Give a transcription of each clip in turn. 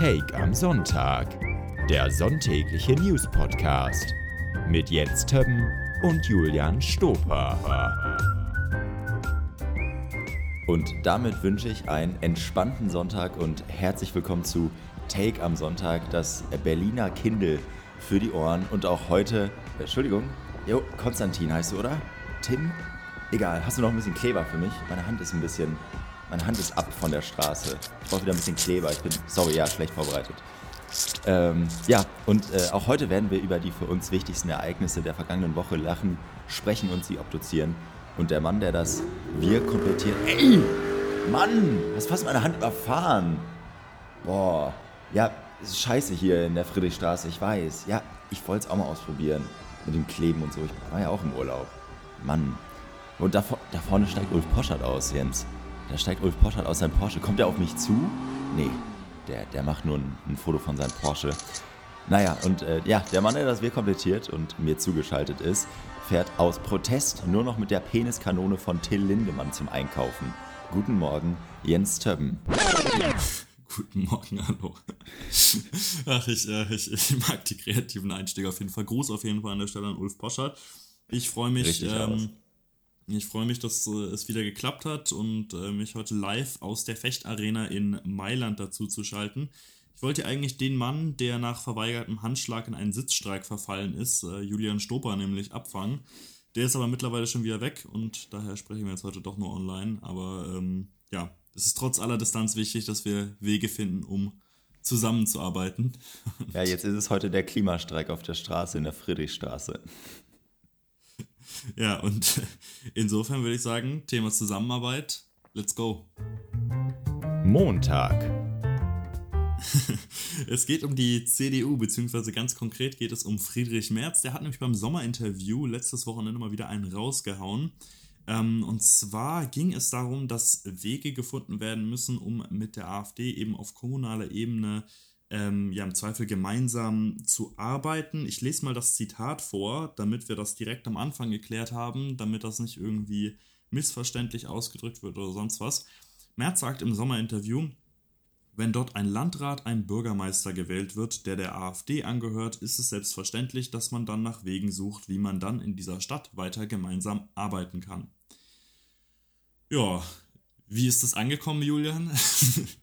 Take am Sonntag, der sonntägliche News-Podcast mit Jens Többen und Julian Stoper. Und damit wünsche ich einen entspannten Sonntag und herzlich willkommen zu Take am Sonntag, das Berliner Kindle für die Ohren. Und auch heute, Entschuldigung, jo, Konstantin heißt du, oder? Tim? Egal, hast du noch ein bisschen Kleber für mich? Meine Hand ist ein bisschen, meine Hand ist ab von der Straße. Ich brauche wieder ein bisschen Kleber. Ich bin, sorry, ja, schlecht vorbereitet. Ähm, ja, und äh, auch heute werden wir über die für uns wichtigsten Ereignisse der vergangenen Woche lachen, sprechen und sie obduzieren. Und der Mann, der das wir komplettiert. Ey! Mann! Hast fast meine Hand überfahren. Boah. Ja, ist scheiße hier in der Friedrichstraße, ich weiß. Ja, ich wollte es auch mal ausprobieren. Mit dem Kleben und so. Ich war ja auch im Urlaub. Mann. Und da, da vorne steigt Ulf Poschert aus, Jens. Da steigt Ulf Poschert aus seinem Porsche. Kommt er auf mich zu? Nee, der, der macht nur ein, ein Foto von seinem Porsche. Naja, und äh, ja, der Mann, der das Wir komplettiert und mir zugeschaltet ist, fährt aus Protest nur noch mit der Peniskanone von Till Lindemann zum Einkaufen. Guten Morgen, Jens Többen. Guten Morgen, hallo. Ach, ich, äh, ich, ich, mag die kreativen Einstiege auf jeden Fall. Gruß auf jeden Fall an der Stelle an Ulf Poschert. Ich freue mich, ähm, ich freue mich, dass äh, es wieder geklappt hat und äh, mich heute live aus der Fechtarena in Mailand dazu zu schalten. Ich wollte eigentlich den Mann, der nach verweigertem Handschlag in einen Sitzstreik verfallen ist, äh, Julian Stoper nämlich, abfangen. Der ist aber mittlerweile schon wieder weg und daher sprechen wir jetzt heute doch nur online. Aber ähm, ja, es ist trotz aller Distanz wichtig, dass wir Wege finden, um zusammenzuarbeiten. Ja, jetzt ist es heute der Klimastreik auf der Straße, in der Friedrichstraße. Ja, und insofern würde ich sagen, Thema Zusammenarbeit, let's go. Montag. es geht um die CDU, beziehungsweise ganz konkret geht es um Friedrich Merz. Der hat nämlich beim Sommerinterview letztes Wochenende mal wieder einen rausgehauen. Ähm, und zwar ging es darum, dass Wege gefunden werden müssen, um mit der AfD eben auf kommunaler Ebene ähm, ja im Zweifel gemeinsam zu arbeiten. Ich lese mal das Zitat vor, damit wir das direkt am Anfang geklärt haben, damit das nicht irgendwie missverständlich ausgedrückt wird oder sonst was. Merz sagt im Sommerinterview, wenn dort ein Landrat, ein Bürgermeister gewählt wird, der der AfD angehört, ist es selbstverständlich, dass man dann nach Wegen sucht, wie man dann in dieser Stadt weiter gemeinsam arbeiten kann. Ja, wie ist das angekommen, Julian?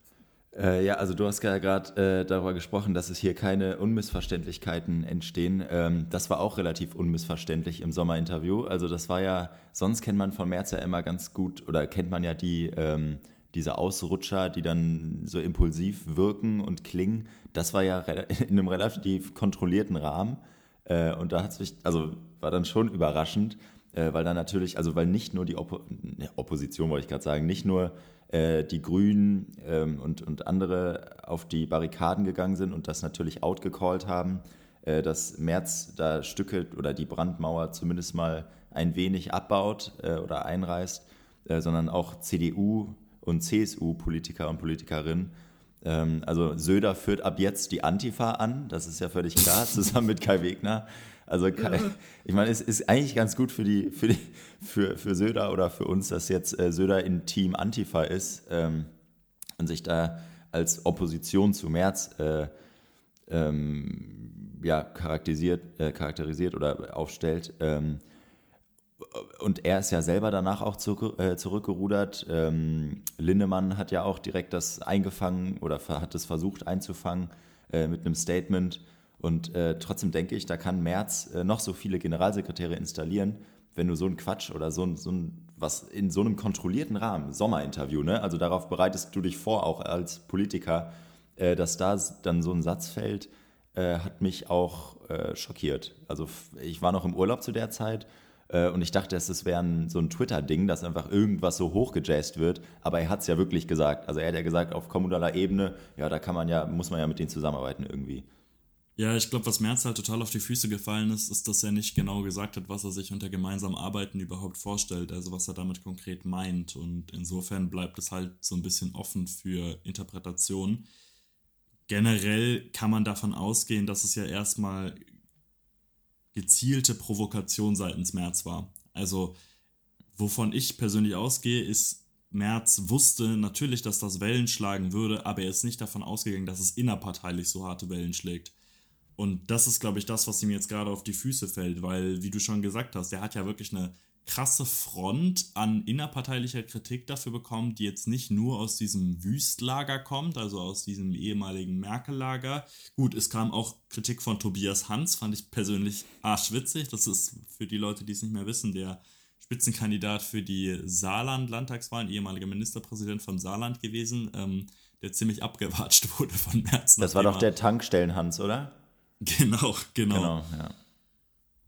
Äh, ja, also du hast ja gerade äh, darüber gesprochen, dass es hier keine Unmissverständlichkeiten entstehen. Ähm, das war auch relativ unmissverständlich im Sommerinterview. Also das war ja, sonst kennt man von Merz ja immer ganz gut, oder kennt man ja die, ähm, diese Ausrutscher, die dann so impulsiv wirken und klingen. Das war ja in einem relativ kontrollierten Rahmen. Äh, und da hat es mich, also war dann schon überraschend, äh, weil dann natürlich, also weil nicht nur die Oppo ne, Opposition, wollte ich gerade sagen, nicht nur äh, die Grünen ähm, und, und andere auf die Barrikaden gegangen sind und das natürlich outgecallt haben, äh, dass Merz da Stücke oder die Brandmauer zumindest mal ein wenig abbaut äh, oder einreißt, äh, sondern auch CDU und CSU-Politiker und Politikerinnen. Ähm, also Söder führt ab jetzt die Antifa an, das ist ja völlig klar, zusammen mit Kai Wegner. Also ich meine, es ist eigentlich ganz gut für die, für die, für, für Söder oder für uns, dass jetzt äh, Söder in Team Antifa ist ähm, und sich da als Opposition zu Merz äh, ähm, ja, charakterisiert, äh, charakterisiert oder aufstellt. Ähm, und er ist ja selber danach auch zurück, äh, zurückgerudert. Ähm, Lindemann hat ja auch direkt das eingefangen oder hat es versucht einzufangen äh, mit einem Statement und äh, trotzdem denke ich, da kann Merz äh, noch so viele Generalsekretäre installieren, wenn du so einen Quatsch oder so ein, so ein was in so einem kontrollierten Rahmen, Sommerinterview, ne? Also darauf bereitest du dich vor, auch als Politiker, äh, dass da dann so ein Satz fällt, äh, hat mich auch äh, schockiert. Also ich war noch im Urlaub zu der Zeit äh, und ich dachte, es wäre so ein Twitter-Ding, dass einfach irgendwas so hochgejazzt wird, aber er hat es ja wirklich gesagt. Also er hat ja gesagt, auf kommunaler Ebene, ja, da kann man ja, muss man ja mit denen zusammenarbeiten irgendwie. Ja, ich glaube, was Merz halt total auf die Füße gefallen ist, ist, dass er nicht genau gesagt hat, was er sich unter gemeinsam Arbeiten überhaupt vorstellt, also was er damit konkret meint. Und insofern bleibt es halt so ein bisschen offen für Interpretation. Generell kann man davon ausgehen, dass es ja erstmal gezielte Provokation seitens Merz war. Also, wovon ich persönlich ausgehe, ist, Merz wusste natürlich, dass das Wellen schlagen würde, aber er ist nicht davon ausgegangen, dass es innerparteilich so harte Wellen schlägt. Und das ist, glaube ich, das, was ihm jetzt gerade auf die Füße fällt, weil, wie du schon gesagt hast, der hat ja wirklich eine krasse Front an innerparteilicher Kritik dafür bekommen, die jetzt nicht nur aus diesem Wüstlager kommt, also aus diesem ehemaligen Merkel-Lager. Gut, es kam auch Kritik von Tobias Hans, fand ich persönlich arschwitzig. Das ist für die Leute, die es nicht mehr wissen, der Spitzenkandidat für die Saarland-Landtagswahlen, ehemaliger Ministerpräsident vom Saarland gewesen, ähm, der ziemlich abgewatscht wurde von Merz. Das war doch der Tankstellen-Hans, oder? Genau, genau. Genau, ja.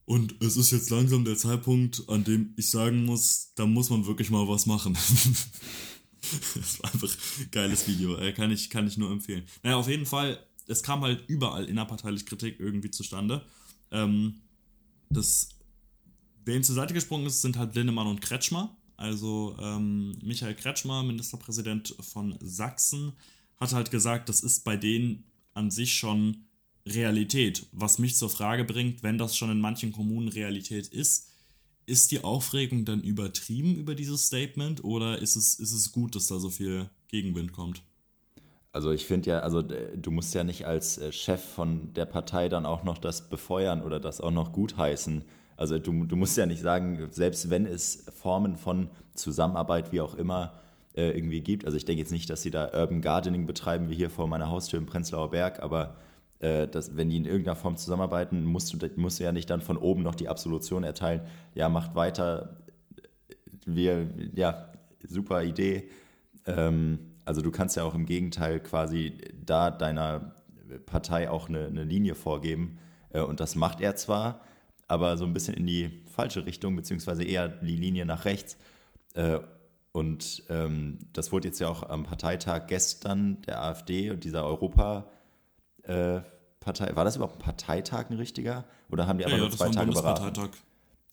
Und es ist jetzt langsam der Zeitpunkt, an dem ich sagen muss, da muss man wirklich mal was machen. das war einfach ein geiles Video. Äh, kann, ich, kann ich nur empfehlen. Naja, auf jeden Fall, es kam halt überall innerparteilich Kritik irgendwie zustande. Ähm, das, wer ihm zur Seite gesprungen ist, sind halt Lindemann und Kretschmer. Also ähm, Michael Kretschmer, Ministerpräsident von Sachsen, hat halt gesagt, das ist bei denen an sich schon Realität. Was mich zur Frage bringt, wenn das schon in manchen Kommunen Realität ist, ist die Aufregung dann übertrieben über dieses Statement oder ist es, ist es gut, dass da so viel Gegenwind kommt? Also ich finde ja, also du musst ja nicht als äh, Chef von der Partei dann auch noch das befeuern oder das auch noch gutheißen. Also du, du musst ja nicht sagen, selbst wenn es Formen von Zusammenarbeit, wie auch immer, äh, irgendwie gibt. Also ich denke jetzt nicht, dass sie da Urban Gardening betreiben, wie hier vor meiner Haustür im Prenzlauer Berg, aber äh, dass, wenn die in irgendeiner Form zusammenarbeiten, musst du, musst du ja nicht dann von oben noch die Absolution erteilen, ja, macht weiter, wir, ja, super Idee. Ähm, also du kannst ja auch im Gegenteil quasi da deiner Partei auch eine, eine Linie vorgeben. Äh, und das macht er zwar, aber so ein bisschen in die falsche Richtung, beziehungsweise eher die Linie nach rechts. Äh, und ähm, das wurde jetzt ja auch am Parteitag gestern der AfD und dieser Europa- äh, Partei. War das überhaupt ein Parteitag ein richtiger? Oder haben die aber ja, nur zwei Tage beraten?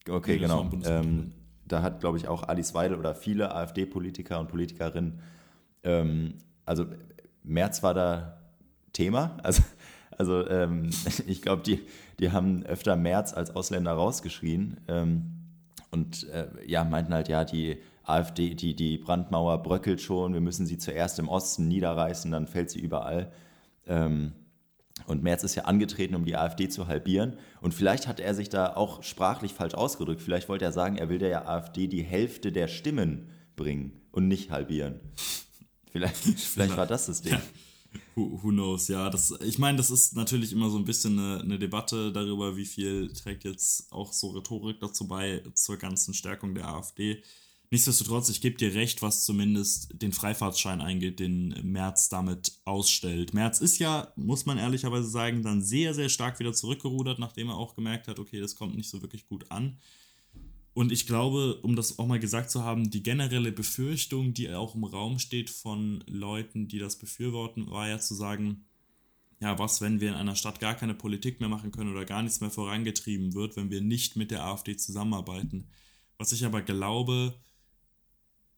Okay, nee, genau. Ähm, da hat, glaube ich, auch Alice Weidel oder viele AfD-Politiker und Politikerinnen, ähm, also März war da Thema. Also, also ähm, ich glaube, die, die haben öfter März als Ausländer rausgeschrien ähm, und äh, ja, meinten halt, ja, die AfD, die, die Brandmauer bröckelt schon, wir müssen sie zuerst im Osten niederreißen, dann fällt sie überall. Ähm, und Merz ist ja angetreten, um die AfD zu halbieren. Und vielleicht hat er sich da auch sprachlich falsch ausgedrückt. Vielleicht wollte er sagen, er will der AfD die Hälfte der Stimmen bringen und nicht halbieren. Vielleicht, vielleicht war das das Ding. Who, who, knows, ja. Das, ich meine, das ist natürlich immer so ein bisschen eine, eine, Debatte darüber, wie viel trägt jetzt auch so Rhetorik dazu bei, zur ganzen Stärkung der AfD. Nichtsdestotrotz, ich gebe dir recht, was zumindest den Freifahrtschein eingeht, den Merz damit ausstellt. Merz ist ja, muss man ehrlicherweise sagen, dann sehr, sehr stark wieder zurückgerudert, nachdem er auch gemerkt hat, okay, das kommt nicht so wirklich gut an. Und ich glaube, um das auch mal gesagt zu haben, die generelle Befürchtung, die auch im Raum steht von Leuten, die das befürworten, war ja zu sagen, ja, was, wenn wir in einer Stadt gar keine Politik mehr machen können oder gar nichts mehr vorangetrieben wird, wenn wir nicht mit der AfD zusammenarbeiten. Was ich aber glaube,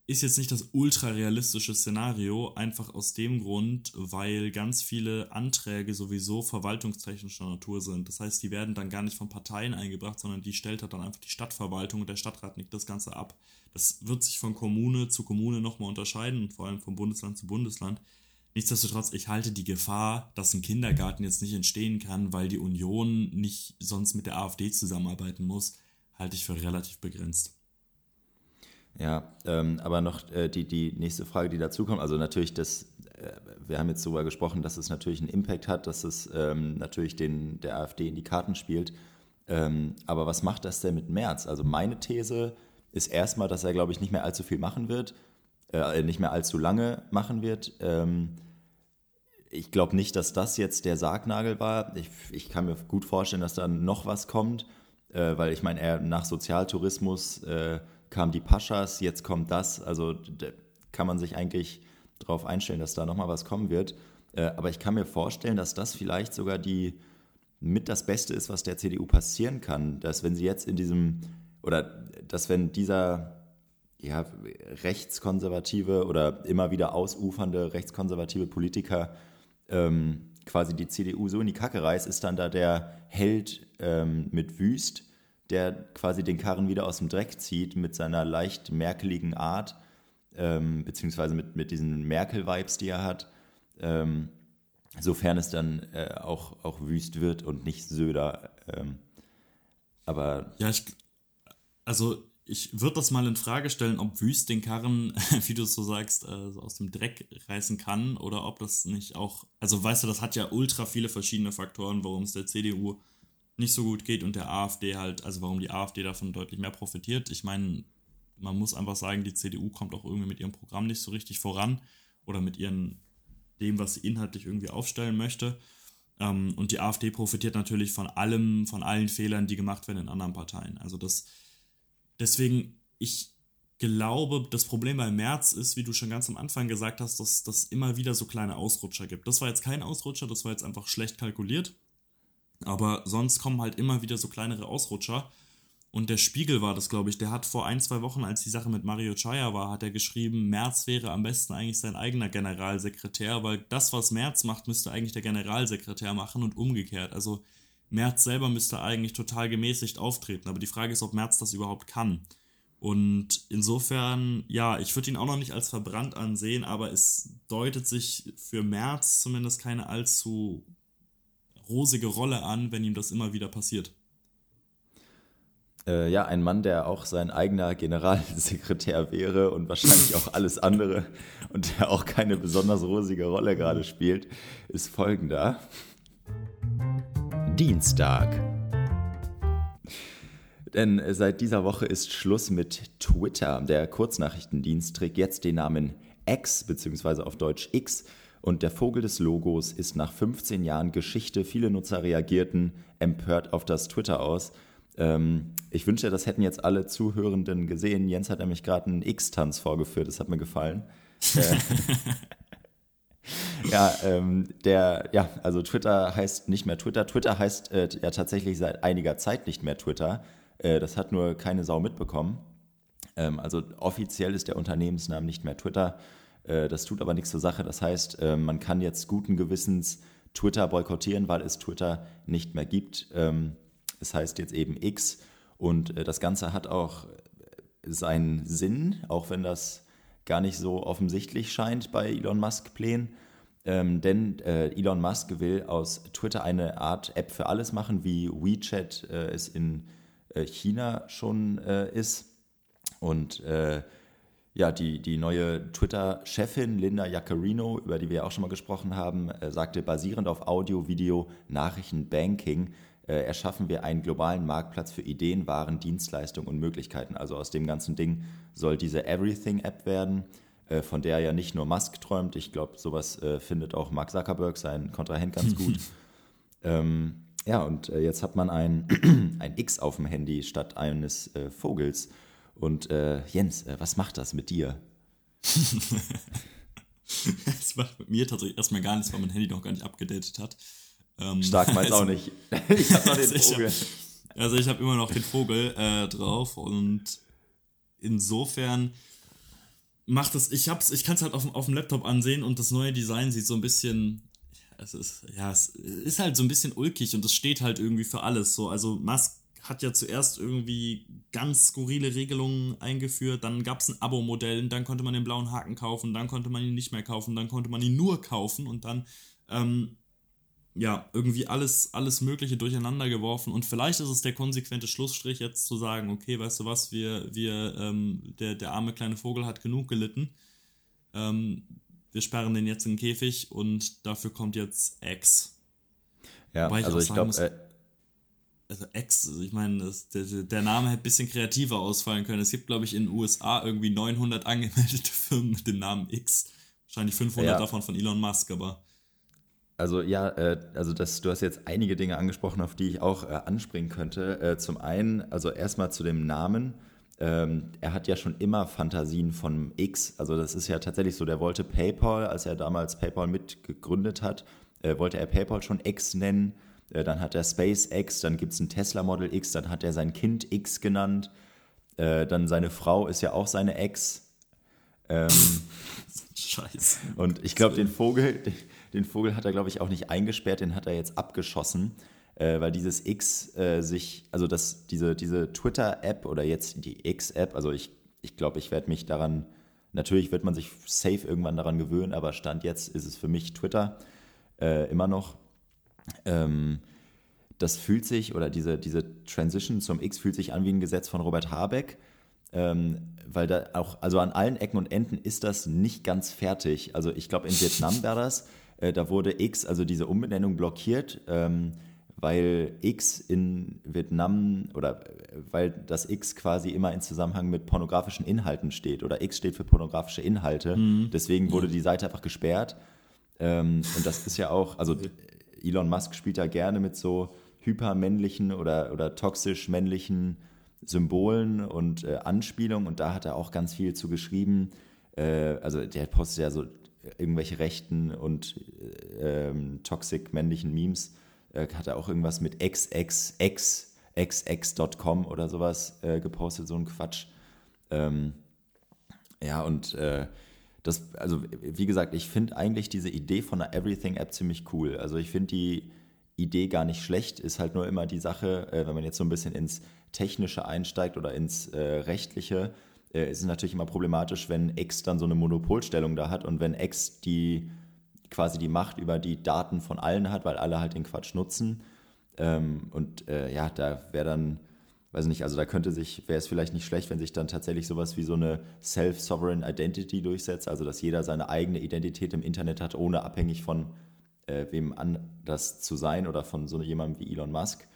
ist jetzt nicht das ultra realistische Szenario, einfach aus dem Grund, weil ganz viele Anträge sowieso verwaltungstechnischer Natur sind. Das heißt, die werden dann gar nicht von Parteien eingebracht, sondern die stellt halt dann einfach die Stadtverwaltung und der Stadtrat nickt das Ganze ab. Das wird sich von Kommune zu Kommune nochmal unterscheiden und vor allem von Bundesland zu Bundesland. Nichtsdestotrotz, ich halte die Gefahr, dass ein Kindergarten jetzt nicht entstehen kann, weil die Union nicht sonst mit der AfD zusammenarbeiten muss, halte ich für relativ begrenzt. Ja, ähm, aber noch äh, die, die nächste Frage, die dazu kommt, also natürlich das, äh, wir haben jetzt darüber gesprochen, dass es natürlich einen Impact hat, dass es ähm, natürlich den, der AfD in die Karten spielt. Ähm, aber was macht das denn mit März? Also meine These ist erstmal, dass er, glaube ich, nicht mehr allzu viel machen wird, äh, nicht mehr allzu lange machen wird. Ähm, ich glaube nicht, dass das jetzt der Sargnagel war. Ich, ich kann mir gut vorstellen, dass da noch was kommt, äh, weil ich meine, er nach Sozialtourismus äh, kam die Paschas, jetzt kommt das. Also da kann man sich eigentlich darauf einstellen, dass da nochmal was kommen wird. Äh, aber ich kann mir vorstellen, dass das vielleicht sogar die mit das Beste ist, was der CDU passieren kann. Dass wenn sie jetzt in diesem, oder dass wenn dieser ja, rechtskonservative oder immer wieder ausufernde rechtskonservative Politiker ähm, quasi die CDU so in die Kacke reißt, ist dann da der Held ähm, mit Wüst der quasi den Karren wieder aus dem Dreck zieht mit seiner leicht merkeligen Art. ähm, beziehungsweise mit, mit diesen Merkel-Vibes, die er hat. Ähm, sofern es dann äh, auch, auch wüst wird und nicht Söder. Ähm, aber. Ja, ich, also ich würde das mal in Frage stellen, ob Wüst den Karren, wie du es so sagst, äh, aus dem Dreck reißen kann oder ob das nicht auch, also weißt du, das hat ja ultra viele verschiedene Faktoren, warum es der CDU nicht so gut geht und der AfD halt, also warum die AfD davon deutlich mehr profitiert. Ich meine, man muss einfach sagen, die CDU kommt auch irgendwie mit ihrem Programm nicht so richtig voran oder mit ihren, dem, was sie inhaltlich irgendwie aufstellen möchte. Ähm, und die AfD profitiert natürlich von allem, von allen Fehlern, die gemacht werden in anderen Parteien. Also das Deswegen, ich glaube, das Problem bei März ist, wie du schon ganz am Anfang gesagt hast, dass das immer wieder so kleine Ausrutscher gibt. Das war jetzt kein Ausrutscher, das war jetzt einfach schlecht kalkuliert. Aber sonst kommen halt immer wieder so kleinere Ausrutscher. Und der Spiegel war das, glaube ich. Der hat vor ein, zwei Wochen, als die Sache mit Mario Chaya war, hat er geschrieben, Merz wäre am besten eigentlich sein eigener Generalsekretär, weil das, was Merz macht, müsste eigentlich der Generalsekretär machen und umgekehrt. Also Merz selber müsste eigentlich total gemäßigt auftreten. Aber die Frage ist, ob Merz das überhaupt kann. Und insofern, ja, ich würde ihn auch noch nicht als verbrannt ansehen, aber es deutet sich für Merz zumindest keine allzu rosige Rolle an, wenn ihm das immer wieder passiert. Äh, ja, ein Mann, der auch sein eigener Generalsekretär wäre und wahrscheinlich auch alles andere und der auch keine besonders rosige Rolle gerade spielt, ist folgender. Dienstag. Denn seit dieser Woche ist Schluss mit Twitter. Der Kurznachrichtendienst trägt jetzt den Namen X bzw. auf Deutsch X und der Vogel des Logos ist nach 15 Jahren Geschichte. Viele Nutzer reagierten empört auf das Twitter aus. Ähm, ich wünschte, das hätten jetzt alle Zuhörenden gesehen. Jens hat nämlich gerade einen X-Tanz vorgeführt, das hat mir gefallen. Äh, ja, ähm, der, ja, also Twitter heißt nicht mehr Twitter. Twitter heißt äh, ja tatsächlich seit einiger Zeit nicht mehr Twitter. Äh, das hat nur keine Sau mitbekommen. Ähm, also offiziell ist der Unternehmensname nicht mehr Twitter. Äh, das tut aber nichts zur Sache. Das heißt, äh, man kann jetzt guten Gewissens Twitter boykottieren, weil es Twitter nicht mehr gibt. Ähm, es heißt jetzt eben X und äh, das Ganze hat auch seinen Sinn, auch wenn das gar nicht so offensichtlich scheint bei Elon Musk-Plänen. Ähm, denn äh, Elon Musk will aus Twitter eine Art App für alles machen, wie WeChat äh, es in äh, China schon ist. Und ja, die, die neue Twitter-Chefin Linda Jaccarino, über die wir ja auch schon mal gesprochen haben, äh, sagte, basierend auf Audio, Video, Nachrichten, Banking erschaffen wir einen globalen Marktplatz für Ideen, Waren, Dienstleistungen und Möglichkeiten. Also aus dem ganzen Ding soll diese Everything-App werden äh, von der ja nicht nur Musk träumt. Ich glaube, sowas äh, findet auch Mark Zuckerberg, sein Kontrahent, ganz gut. ähm, ja, und äh, jetzt hat man ein, ein X auf dem Handy statt eines äh, Vogels. Und äh, Jens, äh, was macht das mit dir? Es macht mit mir tatsächlich erstmal gar nichts, weil mein Handy noch gar nicht abgedatet hat. Ähm, Stark meins also, auch nicht. ich habe noch den also Vogel. Ich hab, also ich habe immer noch den Vogel drauf und insofern macht es, ich hab's, ich kann es halt auf, auf dem Laptop ansehen und das neue Design sieht so ein bisschen, es ist, ja, es ist halt so ein bisschen ulkig und es steht halt irgendwie für alles so. Also Musk hat ja zuerst irgendwie ganz skurrile Regelungen eingeführt, dann gab es ein Abo-Modell, dann konnte man den blauen Haken kaufen, dann konnte man ihn nicht mehr kaufen, dann konnte man ihn nur kaufen und dann ähm, ja, irgendwie alles, alles Mögliche durcheinander geworfen. Und vielleicht ist es der konsequente Schlussstrich, jetzt zu sagen, okay, weißt du was, wir, wir, ähm, der, der arme kleine Vogel hat genug gelitten. Ähm, wir sperren den jetzt in den Käfig und dafür kommt jetzt X. Ja, Wobei also ich, ich glaube. Also X, also ich meine, der, der Name hätte ein bisschen kreativer ausfallen können. Es gibt, glaube ich, in den USA irgendwie 900 angemeldete Firmen mit dem Namen X. Wahrscheinlich 500 ja. davon von Elon Musk, aber. Also ja, äh, also das, du hast jetzt einige Dinge angesprochen, auf die ich auch äh, anspringen könnte. Äh, zum einen, also erstmal zu dem Namen. Ähm, er hat ja schon immer Fantasien von X. Also das ist ja tatsächlich so, der wollte PayPal, als er damals PayPal mitgegründet hat, wollte er PayPal schon X nennen. Äh, dann hat er SpaceX, dann gibt es ein Tesla Model X, dann hat er sein Kind X genannt. Äh, dann seine Frau ist ja auch seine Ex. Ähm, Scheiße. Und ich glaube, den Vogel, den Vogel hat er, glaube ich, auch nicht eingesperrt, den hat er jetzt abgeschossen, äh, weil dieses X sich, also das, diese, diese Twitter-App oder jetzt die X-App, also ich, ich glaube, ich werde mich daran Natürlich wird man sich safe irgendwann daran gewöhnen, aber Stand jetzt ist es für mich Twitter äh, immer noch. Ähm, das fühlt sich, oder diese, diese Transition zum X fühlt sich an wie ein Gesetz von Robert Habeck, ähm, weil da auch, also an allen Ecken und Enden ist das nicht ganz fertig. Also ich glaube, in Vietnam war das, äh, da wurde X, also diese Umbenennung blockiert, ähm, weil X in Vietnam oder äh, weil das X quasi immer in Zusammenhang mit pornografischen Inhalten steht oder X steht für pornografische Inhalte. Mhm. Deswegen wurde die Seite einfach gesperrt. Ähm, und das ist ja auch, also Elon Musk spielt ja gerne mit so hypermännlichen oder, oder toxisch männlichen Symbolen und äh, Anspielungen und da hat er auch ganz viel zu geschrieben. Äh, also der postet ja so irgendwelche rechten und äh, ähm, toxic männlichen Memes. Äh, hat er auch irgendwas mit xxx, xx.com oder sowas äh, gepostet, so ein Quatsch. Ähm, ja, und äh, das, also wie gesagt, ich finde eigentlich diese Idee von einer Everything-App ziemlich cool. Also ich finde die Idee gar nicht schlecht, ist halt nur immer die Sache, äh, wenn man jetzt so ein bisschen ins Technische einsteigt oder ins äh, Rechtliche, äh, ist es natürlich immer problematisch, wenn X dann so eine Monopolstellung da hat und wenn X die quasi die Macht über die Daten von allen hat, weil alle halt den Quatsch nutzen. Ähm, und äh, ja, da wäre dann, weiß nicht, also da könnte sich, wäre es vielleicht nicht schlecht, wenn sich dann tatsächlich sowas wie so eine Self-Sovereign Identity durchsetzt, also dass jeder seine eigene Identität im Internet hat, ohne abhängig von äh, wem anders zu sein oder von so jemandem wie Elon Musk.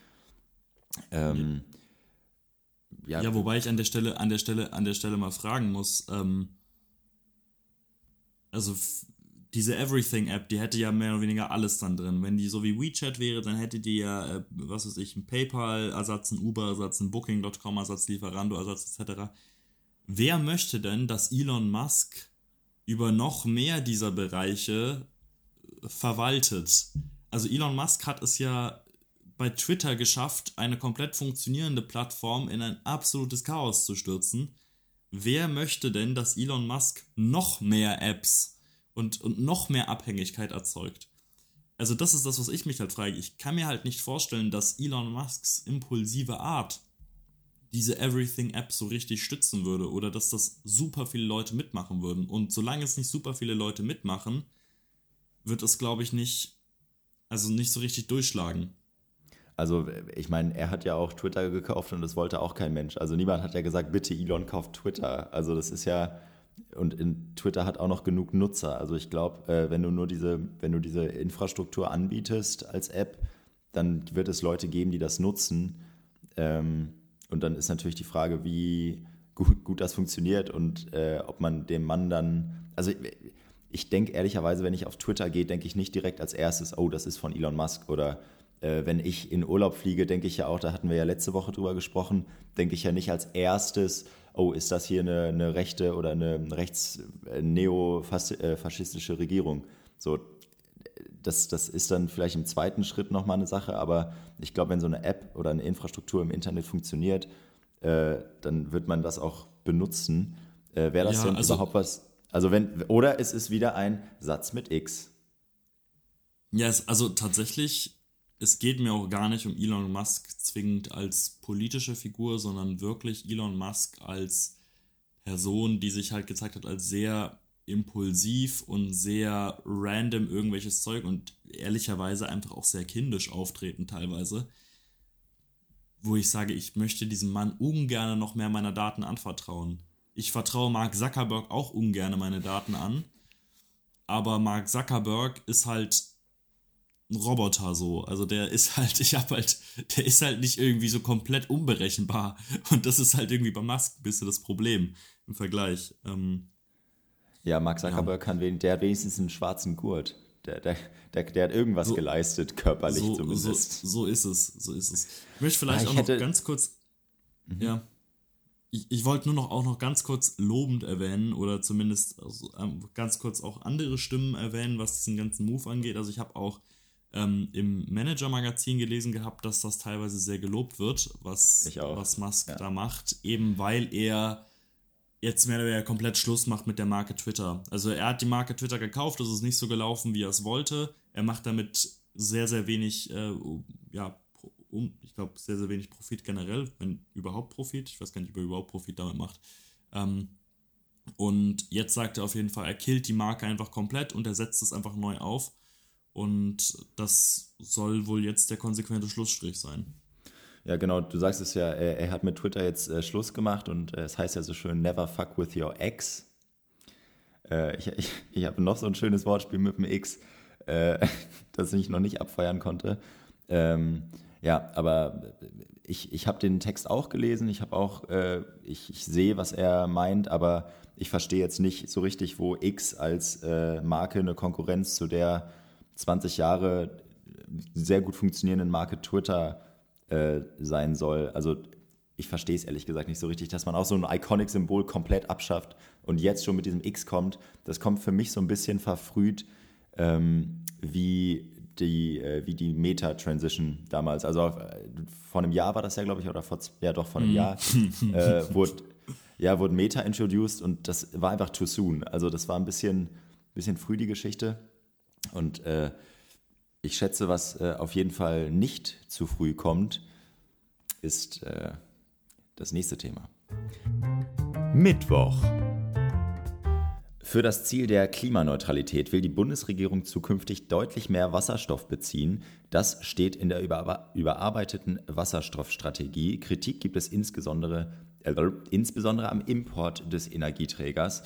Ähm, ja. ja, wobei ich an der Stelle, an der Stelle, an der Stelle mal fragen muss, ähm, also diese Everything-App, die hätte ja mehr oder weniger alles dann drin. Wenn die so wie WeChat wäre, dann hätte die ja, äh, was weiß ich, einen PayPal-Ersatz, einen Uber-Ersatz, einen Booking.com-Ersatz, Lieferando-Ersatz etc. Wer möchte denn, dass Elon Musk über noch mehr dieser Bereiche verwaltet? Also Elon Musk hat es ja bei Twitter geschafft, eine komplett funktionierende Plattform in ein absolutes Chaos zu stürzen. Wer möchte denn, dass Elon Musk noch mehr Apps und, und noch mehr Abhängigkeit erzeugt? Also das ist das, was ich mich halt frage. Ich kann mir halt nicht vorstellen, dass Elon Musks impulsive Art diese Everything-App so richtig stützen würde oder dass das super viele Leute mitmachen würden. Und solange es nicht super viele Leute mitmachen, wird es, glaube ich, nicht, also nicht so richtig durchschlagen. Also ich meine, er hat ja auch Twitter gekauft und das wollte auch kein Mensch. Also niemand hat ja gesagt, bitte Elon kauft Twitter. Also das ist ja und in Twitter hat auch noch genug Nutzer. Also ich glaube, äh, wenn du nur diese, wenn du diese Infrastruktur anbietest als App, dann wird es Leute geben, die das nutzen. Ähm, und dann ist natürlich die Frage, wie gut, gut das funktioniert und äh, ob man dem Mann dann, also ich, ich denke ehrlicherweise, wenn ich auf Twitter gehe, denke ich nicht direkt als erstes, oh, das ist von Elon Musk oder äh, wenn ich in Urlaub fliege, denke ich ja auch, da hatten wir ja letzte Woche drüber gesprochen, denke ich ja nicht als erstes, oh, ist das hier eine, eine rechte oder eine rechts-neofaschistische äh, Regierung? So, das, das ist dann vielleicht im zweiten Schritt nochmal eine Sache, aber ich glaube, wenn so eine App oder eine Infrastruktur im Internet funktioniert, äh, dann wird man das auch benutzen. Äh, Wäre das ja, denn also, überhaupt was? Also wenn, oder es ist wieder ein Satz mit X. Ja, es, also tatsächlich es geht mir auch gar nicht um Elon Musk zwingend als politische Figur, sondern wirklich Elon Musk als Person, die sich halt gezeigt hat als sehr impulsiv und sehr random irgendwelches Zeug und ehrlicherweise einfach auch sehr kindisch auftreten teilweise. Wo ich sage, ich möchte diesem Mann ungern noch mehr meiner Daten anvertrauen. Ich vertraue Mark Zuckerberg auch ungern meine Daten an. Aber Mark Zuckerberg ist halt ein Roboter so. Also der ist halt, ich hab halt, der ist halt nicht irgendwie so komplett unberechenbar. Und das ist halt irgendwie bei Musk ein bisschen das Problem im Vergleich. Ähm, ja, Mark Zuckerberg ja. kann wen, der hat wenigstens einen schwarzen Gurt. Der, der, der, der hat irgendwas so, geleistet, körperlich so, zumindest. So, so, ist es, so ist es. Ich möchte vielleicht ich auch noch ganz kurz, mhm. ja, ich, ich wollte nur noch auch noch ganz kurz lobend erwähnen oder zumindest also, ähm, ganz kurz auch andere Stimmen erwähnen, was diesen ganzen Move angeht. Also ich habe auch ähm, im Manager-Magazin gelesen gehabt, dass das teilweise sehr gelobt wird, was, was Musk ja. da macht, eben weil er jetzt mehr oder weniger komplett Schluss macht mit der Marke Twitter. Also er hat die Marke Twitter gekauft, es ist nicht so gelaufen, wie er es wollte. Er macht damit sehr, sehr wenig, äh, ja, um, ich glaube, sehr, sehr wenig Profit generell, wenn überhaupt Profit. Ich weiß gar nicht, ob er überhaupt Profit damit macht. Ähm, Und jetzt sagt er auf jeden Fall, er killt die Marke einfach komplett und er setzt es einfach neu auf. Und das soll wohl jetzt der konsequente Schlussstrich sein. Ja, genau, du sagst es ja, er, er hat mit Twitter jetzt äh, Schluss gemacht und äh, es heißt ja so schön, never fuck with your ex. Äh, ich ich, ich habe noch so ein schönes Wortspiel mit dem X, äh, das ich noch nicht abfeiern konnte. Ähm, ja, aber ich, ich habe den Text auch gelesen, ich habe auch, äh, ich, ich sehe, was er meint, aber ich verstehe jetzt nicht so richtig, wo X als äh, Marke eine Konkurrenz zu der 20 Jahre sehr gut funktionierenden Marke Twitter äh, sein soll. Also ich verstehe es ehrlich gesagt nicht so richtig, dass man auch so ein Iconic-Symbol komplett abschafft und jetzt schon mit diesem X kommt. Das kommt für mich so ein bisschen verfrüht ähm, wie die, äh, wie die Meta-Transition damals. Also äh, vor einem Jahr war das ja, glaube ich, oder vor, ja doch, vor einem mhm. Jahr äh, wurde, ja, wurde Meta introduced und das war einfach too soon. Also das war ein bisschen, bisschen früh die Geschichte. Und äh, ich schätze, was äh, auf jeden Fall nicht zu früh kommt, ist äh, das nächste Thema. Mittwoch. Für das Ziel der Klimaneutralität will die Bundesregierung zukünftig deutlich mehr Wasserstoff beziehen. Das steht in der überarbeiteten Wasserstoffstrategie. Kritik gibt es insbesondere, äh, insbesondere am Import des Energieträgers.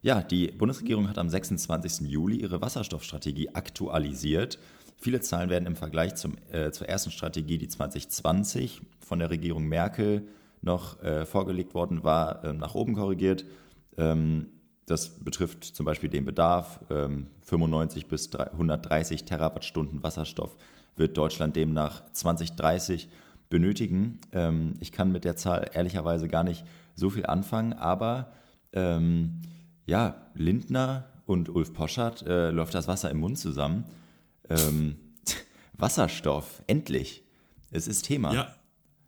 Ja, die Bundesregierung hat am 26. Juli ihre Wasserstoffstrategie aktualisiert. Viele Zahlen werden im Vergleich zum, äh, zur ersten Strategie, die 2020 von der Regierung Merkel noch äh, vorgelegt worden war, äh, nach oben korrigiert. Ähm, das betrifft zum Beispiel den Bedarf. 95 ähm, bis 130 Terawattstunden Wasserstoff wird Deutschland demnach 2030 benötigen. Ähm, ich kann mit der Zahl ehrlicherweise gar nicht so viel anfangen, aber ähm, ja, Lindner und Ulf Poschardt äh, läuft das Wasser im Mund zusammen. Ähm, Wasserstoff, endlich. Es ist Thema. Ja,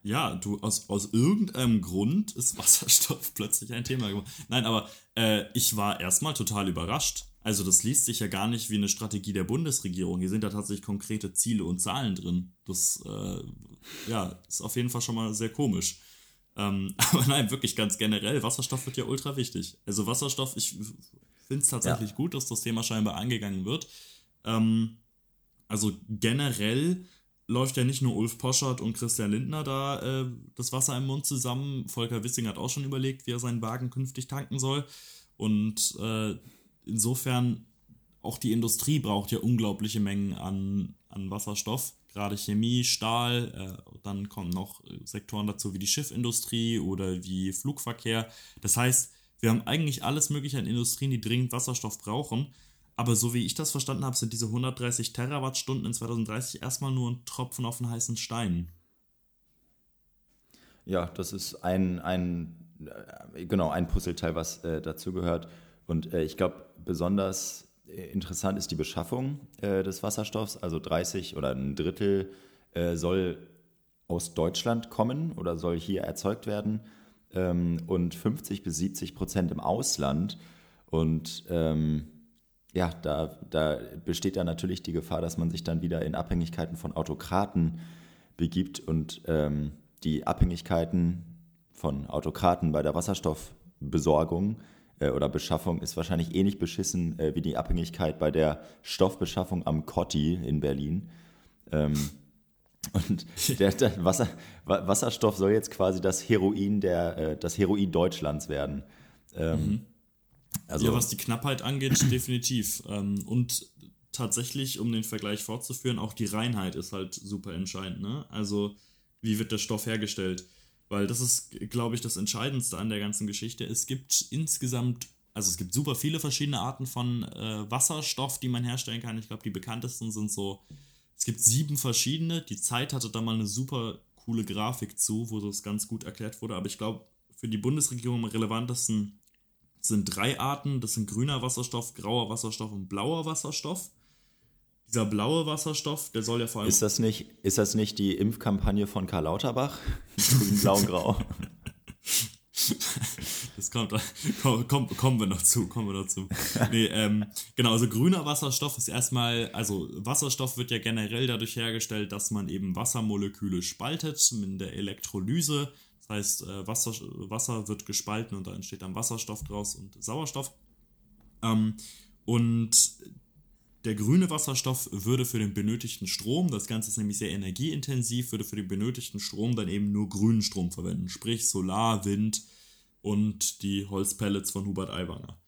ja, du, aus, aus irgendeinem Grund ist Wasserstoff plötzlich ein Thema geworden. Nein, aber äh, ich war erstmal total überrascht. Also das liest sich ja gar nicht wie eine Strategie der Bundesregierung. Hier sind da tatsächlich konkrete Ziele und Zahlen drin. Das äh, ja, ist auf jeden Fall schon mal sehr komisch. Ähm, aber nein, wirklich ganz generell, Wasserstoff wird ja ultra wichtig. Also Wasserstoff, ich finde es tatsächlich ja. gut, dass das Thema scheinbar angegangen wird. Ähm, also generell läuft ja nicht nur Ulf Poschert und Christian Lindner da äh, das Wasser im Mund zusammen. Volker Wissing hat auch schon überlegt, wie er seinen Wagen künftig tanken soll. Und äh, insofern, auch die Industrie braucht ja unglaubliche Mengen an, an Wasserstoff. Gerade Chemie, Stahl, äh, dann kommen noch Sektoren dazu wie die Schiffindustrie oder wie Flugverkehr. Das heißt, wir haben eigentlich alles Mögliche an Industrien, die dringend Wasserstoff brauchen. Aber so wie ich das verstanden habe, sind diese 130 Terawattstunden in 2030 erstmal nur ein Tropfen auf einen heißen Stein. Ja, das ist ein, ein, äh, genau, ein Puzzleteil, was äh, dazu gehört. Und äh, ich glaube, besonders äh, interessant ist die Beschaffung äh, des Wasserstoffs. Also 30 oder ein Drittel äh, soll aus Deutschland kommen oder soll hier erzeugt werden ähm, und 50 bis 70 Prozent im Ausland. Und ähm, ja, da, da besteht dann natürlich die Gefahr, dass man sich dann wieder in Abhängigkeiten von Autokraten begibt und ähm, die Abhängigkeiten von Autokraten bei der Wasserstoffbesorgung äh, oder Beschaffung ist wahrscheinlich ähnlich beschissen äh, wie die Abhängigkeit bei der Stoffbeschaffung am Cotti in Berlin. Ähm, und der, der Wasser, Wasserstoff soll jetzt quasi das Heroin der, äh, das Heroin Deutschlands werden. Ähm, mhm. Also, ja, was die Knappheit angeht, definitiv. Ähm, und tatsächlich, um den Vergleich fortzuführen, auch die Reinheit ist halt super entscheidend. Ne? Also, wie wird der Stoff hergestellt? Weil das ist, glaube ich, das Entscheidendste an der ganzen Geschichte. Es gibt insgesamt, also es gibt super viele verschiedene Arten von äh, Wasserstoff, die man herstellen kann. Ich glaube, die bekanntesten sind so, es gibt sieben verschiedene. Die Zeit hatte da mal eine super coole Grafik zu, wo das ganz gut erklärt wurde. Aber ich glaube, für die Bundesregierung am relevantesten sind drei Arten. Das sind grüner Wasserstoff, grauer Wasserstoff und blauer Wasserstoff. Dieser blaue Wasserstoff, der soll ja vor allem. Ist das nicht, ist das nicht die Impfkampagne von Karl Lauterbach? Grün, blau, grau. Das kommt, komm, komm, kommen wir noch zu, kommen wir noch zu. Nee, ähm, genau, also grüner Wasserstoff ist erstmal, also Wasserstoff wird ja generell dadurch hergestellt, dass man eben Wassermoleküle spaltet in der Elektrolyse heißt, äh, Wasser, Wasser wird gespalten und da entsteht dann Wasserstoff draus und Sauerstoff. Ähm, und der grüne Wasserstoff würde für den benötigten Strom, das Ganze ist nämlich sehr energieintensiv, würde für den benötigten Strom dann eben nur grünen Strom verwenden, sprich Solar, Wind und die Holzpellets von Hubert Aiwanger.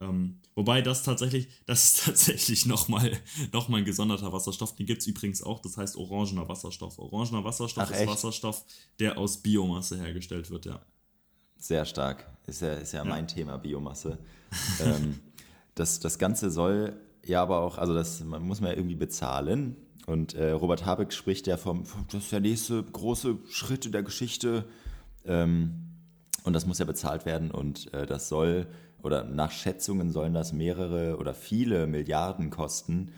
Ähm, wobei das tatsächlich, das ist tatsächlich nochmal noch mal ein gesonderter Wasserstoff. Den gibt es übrigens auch, das heißt orangener Wasserstoff. Orangener Wasserstoff Ach, ist echt? Wasserstoff, der aus Biomasse hergestellt wird, ja. Sehr stark. Ist ja, ist ja, ja. mein Thema, Biomasse. ähm, das, das Ganze soll ja aber auch, also das man muss man ja irgendwie bezahlen. Und äh, Robert Habeck spricht ja vom, das ist der nächste große Schritt in der Geschichte. Ähm, und das muss ja bezahlt werden und äh, das soll, oder nach Schätzungen sollen das mehrere oder viele Milliarden kosten.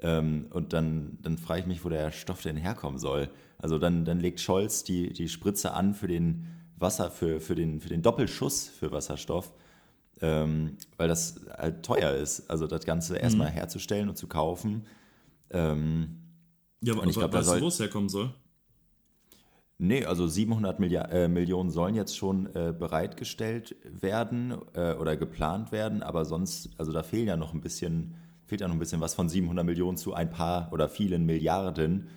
Ähm, und dann, dann frage ich mich, wo der Stoff denn herkommen soll. Also dann, dann legt Scholz die, die Spritze an für den Wasser, für, für, den, für den Doppelschuss für Wasserstoff ähm, weil das halt teuer ist. Also das Ganze erstmal mhm. herzustellen und zu kaufen. Ähm, ja, aber ich glaub, weißt du, wo es herkommen soll? Nee, also 700 Milliard, äh, Millionen sollen jetzt schon äh, bereitgestellt werden äh, oder geplant werden, aber sonst, also da fehlen ja noch ein bisschen, fehlt ja noch ein bisschen was von 700 Millionen zu ein paar oder vielen Milliarden.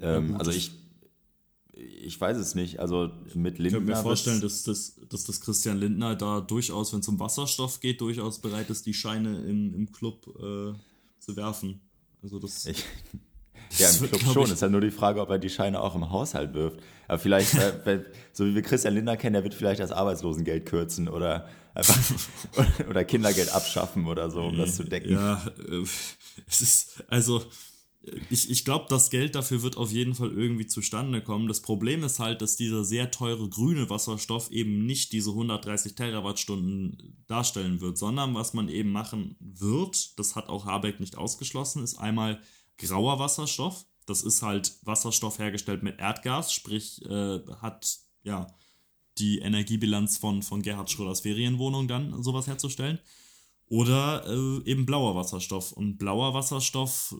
Ähm, ja, also ich, ich weiß es nicht. Also mit Lindner. Ich könnte mir vorstellen, dass, dass, dass das Christian Lindner da durchaus, wenn es um Wasserstoff geht, durchaus bereit ist, die Scheine im, im Club äh, zu werfen. Also das. Ich, ja, im Club schon. Ist ja nur die Frage, ob er die Scheine auch im Haushalt wirft. Aber vielleicht, so wie wir Christian Lindner kennen, der wird vielleicht das Arbeitslosengeld kürzen oder einfach oder Kindergeld abschaffen oder so, um das zu decken. Ja, äh, es ist also ich, ich glaube, das Geld dafür wird auf jeden Fall irgendwie zustande kommen. Das Problem ist halt, dass dieser sehr teure grüne Wasserstoff eben nicht diese 130 Terawattstunden darstellen wird, sondern was man eben machen wird, das hat auch Habeck nicht ausgeschlossen, ist einmal grauer Wasserstoff. Das ist halt Wasserstoff hergestellt mit Erdgas, sprich äh, hat ja die Energiebilanz von, von Gerhard Schröders Ferienwohnung dann sowas herzustellen. Oder äh, eben blauer Wasserstoff. Und blauer Wasserstoff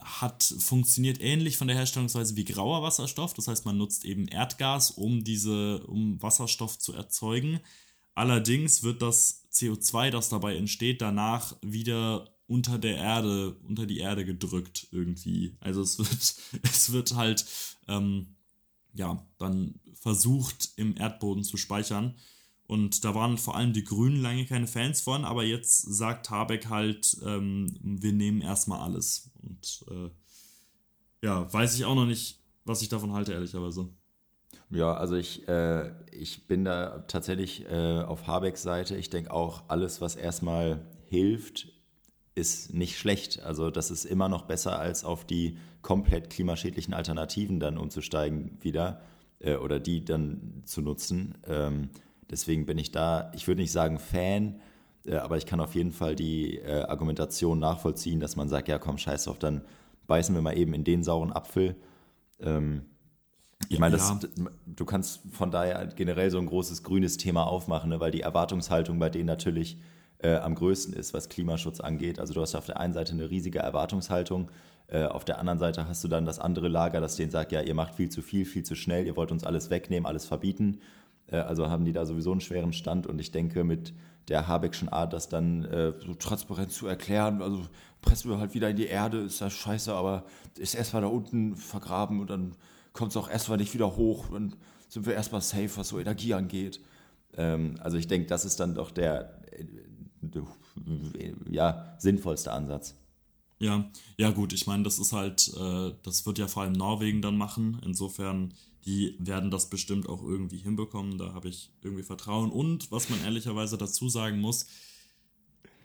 hat funktioniert ähnlich von der Herstellungsweise wie grauer Wasserstoff. Das heißt, man nutzt eben Erdgas, um diese, um Wasserstoff zu erzeugen. Allerdings wird das CO2, das dabei entsteht, danach wieder unter der Erde, unter die Erde gedrückt irgendwie. Also es wird, es wird halt ähm, ja dann versucht im Erdboden zu speichern. Und da waren vor allem die Grünen lange keine Fans von, aber jetzt sagt Habeck halt, ähm, wir nehmen erstmal alles. Und äh, ja, weiß ich auch noch nicht, was ich davon halte, ehrlicherweise. Ja, also ich, äh, ich bin da tatsächlich äh, auf Habecks Seite. Ich denke auch, alles, was erstmal hilft, ist nicht schlecht. Also das ist immer noch besser, als auf die komplett klimaschädlichen Alternativen dann umzusteigen wieder äh, oder die dann zu nutzen. Ähm, Deswegen bin ich da, ich würde nicht sagen Fan, äh, aber ich kann auf jeden Fall die äh, Argumentation nachvollziehen, dass man sagt, ja komm, scheiß drauf, dann beißen wir mal eben in den sauren Apfel. Ähm, ich meine, ja. du kannst von daher generell so ein großes grünes Thema aufmachen, ne, weil die Erwartungshaltung bei denen natürlich äh, am größten ist, was Klimaschutz angeht. Also du hast auf der einen Seite eine riesige Erwartungshaltung, äh, auf der anderen Seite hast du dann das andere Lager, das denen sagt, ja, ihr macht viel zu viel, viel zu schnell, ihr wollt uns alles wegnehmen, alles verbieten. Äh, also haben die da sowieso einen schweren Stand und ich denke, mit der Habeckschen Art, das dann äh, so transparent zu erklären, also pressen wir halt wieder in die Erde, ist das scheiße, aber ist erstmal da unten vergraben und dann kommt es auch erstmal nicht wieder hoch, dann sind wir erstmal safe, was so Energie angeht. Ähm, also ich denke, das ist dann doch der äh, ja, sinnvollste Ansatz. Ja, ja gut, ich meine, das ist halt, äh, das wird ja vor allem Norwegen dann machen. Insofern die werden das bestimmt auch irgendwie hinbekommen. Da habe ich irgendwie Vertrauen. Und was man ehrlicherweise dazu sagen muss,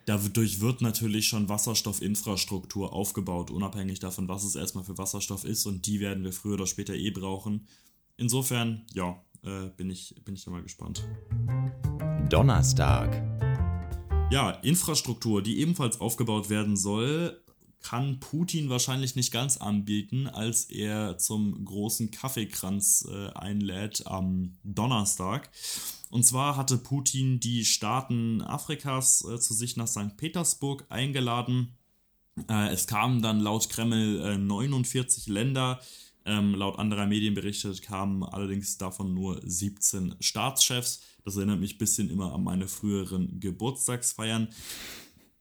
dadurch wird natürlich schon Wasserstoffinfrastruktur aufgebaut, unabhängig davon, was es erstmal für Wasserstoff ist. Und die werden wir früher oder später eh brauchen. Insofern, ja, äh, bin, ich, bin ich da mal gespannt. Donnerstag. Ja, Infrastruktur, die ebenfalls aufgebaut werden soll, kann Putin wahrscheinlich nicht ganz anbieten, als er zum großen Kaffeekranz äh, einlädt am Donnerstag. Und zwar hatte Putin die Staaten Afrikas äh, zu sich nach St. Petersburg eingeladen. Äh, es kamen dann laut Kreml 49 äh, Länder, Ähm, laut anderer Medienberichte kamen allerdings davon nur 17 Staatschefs. Das erinnert mich ein bisschen immer an meine früheren Geburtstagsfeiern.